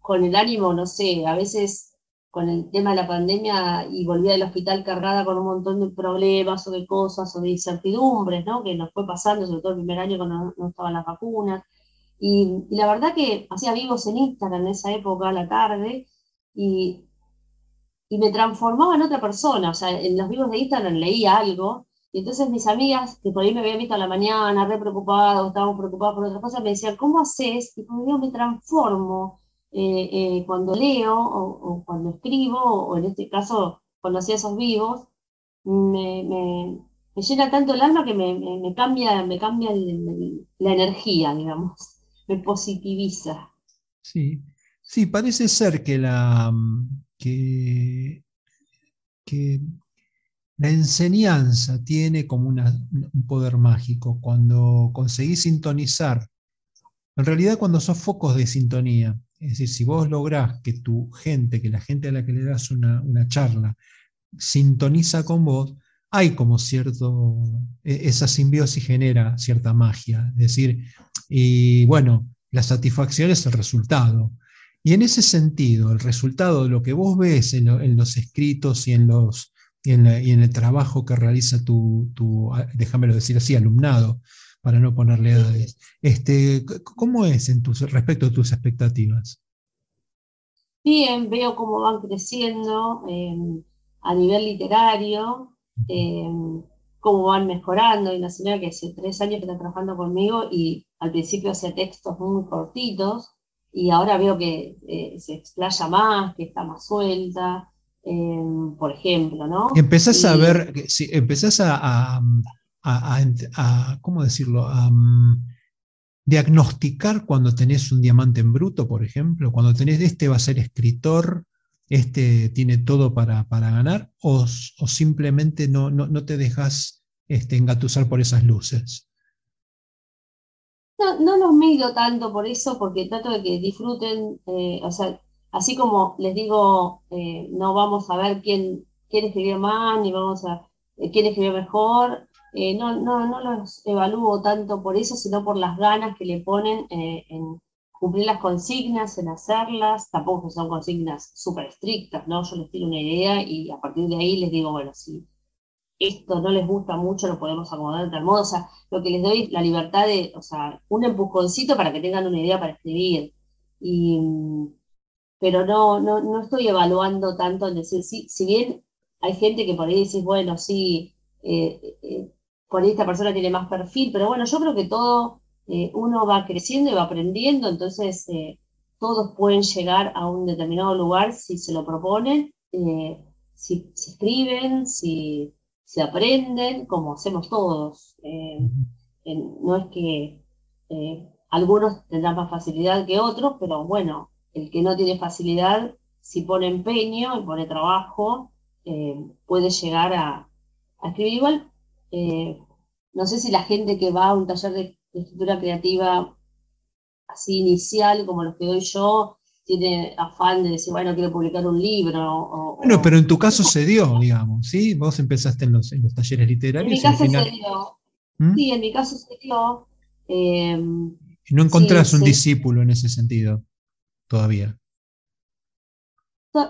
con el ánimo, no sé, a veces con el tema de la pandemia y volví del hospital cargada con un montón de problemas o de cosas o de incertidumbres, ¿no? Que nos fue pasando, sobre todo el primer año cuando no, estaban las vacunas. Y, la verdad que hacía vivos en Instagram en esa época, a la tarde, y, y me transformaba en otra persona. O sea, en los vivos de Instagram leía algo, y entonces mis amigas, que por ahí me habían visto a la mañana, re preocupadas, o estaban preocupadas por otras cosas, me decían, ¿cómo haces? Y como me transformo eh, eh, cuando leo o, cuando escribo, o en este caso cuando hacía esos vivos, me, me, llena tanto el alma que me, me cambia, me cambia la energía, digamos, me positiviza. Sí, sí, parece ser que la, que, que la enseñanza tiene como un poder mágico. Cuando conseguís sintonizar, en realidad cuando sos focos de sintonía, es decir, si vos lográs que tu gente, que la gente a la que le das una, charla, sintoniza con vos, hay como cierto, e, esa simbiosis genera cierta magia. Es decir, y bueno, la satisfacción es el resultado. Y en ese sentido, el resultado de lo que vos ves en, los escritos y en, los, en, el trabajo que realiza tu, tu, déjamelo decir así, alumnado, para no ponerle edades. Este, ¿Cómo es en tus, respecto a tus expectativas? Bien, veo cómo van creciendo em, a nivel literario, em, cómo van mejorando. Hay una señora que hace tres años que está trabajando conmigo y al principio hacía textos muy cortitos y ahora veo que eh, se explaya más, que está más suelta, por ejemplo, ¿no? Empezás a ver, si empezás a a, ¿cómo decirlo? A, mm, diagnosticar cuando tenés un diamante en bruto, por ejemplo, cuando tenés este va a ser escritor, este tiene todo para, ganar, o, simplemente no, no, te dejas este, engatusar por esas luces. No, no los mido tanto por eso, porque trato de que disfruten, eh, o sea, así como les digo, eh, no vamos a ver quién, quién escribió más, ni vamos a eh, quién escribió mejor, eh, no, no, no los evalúo tanto por eso, sino por las ganas que le ponen en cumplir las consignas, en hacerlas, tampoco son consignas súper estrictas, ¿no? Yo les tiro una idea y a partir de ahí les digo, bueno, si esto no les gusta mucho, lo podemos acomodar de tal modo, o sea, lo que les doy es la libertad de, o sea, un empujoncito para que tengan una idea para escribir. Y, pero no, no, no estoy evaluando tanto en decir, sí, si bien hay gente que por ahí decís, bueno, sí, eh, por ahí esta persona tiene más perfil, pero bueno, yo creo que todo, eh, uno va creciendo y va aprendiendo, entonces eh, todos pueden llegar a un determinado lugar si se lo proponen, eh, si, escriben, si, aprenden, como hacemos todos. no es que eh, algunos tendrán más facilidad que otros, pero bueno, el que no tiene facilidad, si pone empeño y pone trabajo, eh, puede llegar a, escribir igual. Eh, no sé si la gente que va a un taller de, escritura creativa así inicial, como los que doy yo, tiene afán de decir, bueno, quiero publicar un libro. bueno, pero en tu caso se dio, digamos, ¿sí? Vos empezaste en los, en los talleres literarios. En mi caso se dio. ¿Mm? Sí, en mi caso se dio. Eh, no encontrás un discípulo en ese sentido todavía.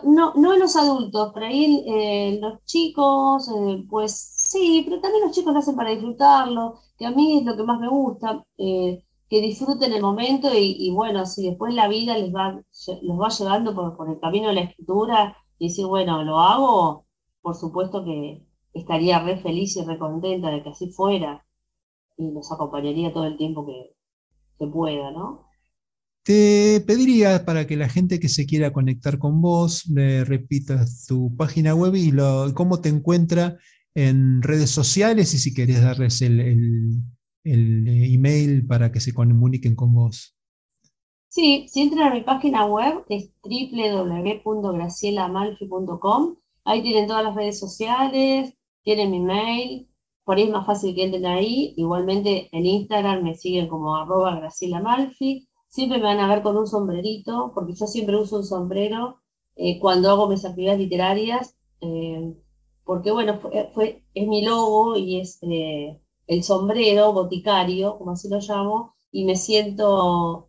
No, no en los adultos, por ahí eh, los chicos, eh, pues sí, pero también los chicos lo hacen para disfrutarlo, que a mí es lo que más me gusta, eh, que disfruten el momento y, bueno, si después la vida les va, los va llevando por, el camino de la escritura y decir, bueno, lo hago, por supuesto que estaría re feliz y re contenta de que así fuera y los acompañaría todo el tiempo que, que pueda, ¿no? Te pediría para que la gente que se quiera conectar con vos le repitas tu página web y cómo te encuentra en redes sociales y si querés darles el, email para que se comuniquen con vos. Sí, si entran a mi página web es www.gracielamalfi.com. Ahí tienen todas las redes sociales, tienen mi mail, por ahí es más fácil que entren ahí. Igualmente en Instagram me siguen como arroba Siempre me van a ver con un sombrerito, porque yo siempre uso un sombrero eh, cuando hago mis actividades literarias, eh, porque bueno, fue, es mi logo y es eh, el sombrero boticario, como así lo llamo, y me siento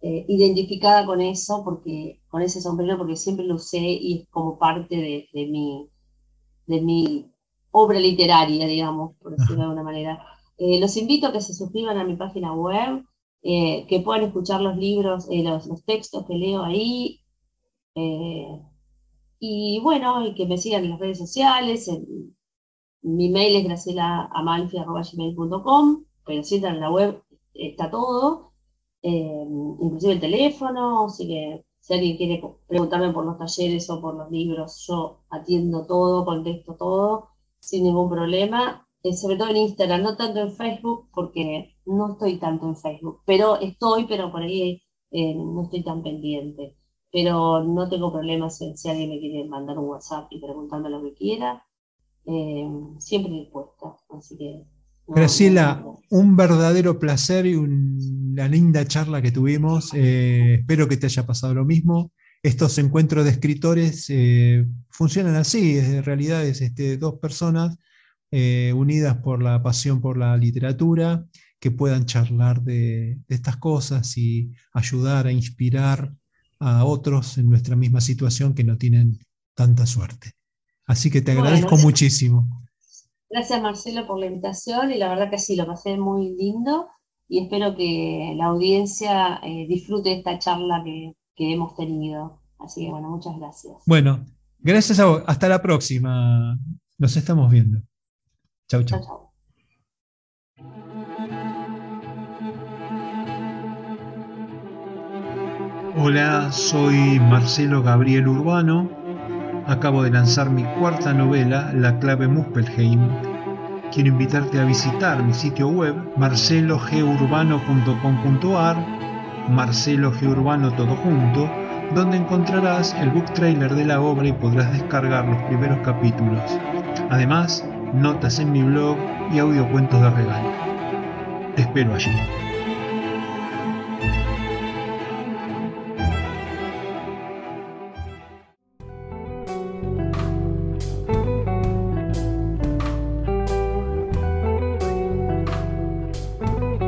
identificada con eso, porque, con ese sombrero, porque siempre lo usé y es como parte de, de mi, de mi obra literaria, digamos, por decirlo de alguna manera. los invito a que se suscriban a mi página web, eh, que puedan escuchar los libros, eh, los, textos que leo ahí. Eh, y bueno, y que me sigan en las redes sociales. mi mail es gracielaamalfi.com, pero si entran en la web está todo, inclusive el teléfono, así que si alguien quiere preguntarme por los talleres o por los libros, yo atiendo todo, contesto todo, sin ningún problema. Eh, sobre todo en Instagram, no tanto en Facebook, porque no estoy tanto en Facebook, pero estoy, pero por ahí eh, no estoy tan pendiente. Pero no tengo problemas si alguien me quiere mandar un WhatsApp y preguntarme lo que quiera, eh, siempre dispuesta. Así que. Graciela, un verdadero placer y una linda charla que tuvimos. espero que te haya pasado lo mismo. Estos encuentros de escritores funcionan así, en realidad es este, dos personas eh, unidas por la pasión por la literatura, que puedan charlar de, estas cosas y ayudar a inspirar a otros en nuestra misma situación que no tienen tanta suerte. Así que te agradezco muchísimo. Gracias Marcelo por la invitación y la verdad que sí, lo pasé muy lindo y espero que la audiencia eh, disfrute esta charla que, que hemos tenido. Así que bueno, muchas gracias. Bueno, gracias a vos. Hasta la próxima. Nos estamos viendo. Chau, chau. Hola, soy Marcelo Gabriel Urbano. Acabo de lanzar mi cuarta novela, La clave Muspelheim. Quiero invitarte a visitar mi sitio web marcelogeurbano.com.ar, Marcelo Urbano todo junto, donde encontrarás el book trailer de la obra y podrás descargar los primeros capítulos. Además, notas en mi blog y audiocuentos de regalo. Te espero allí.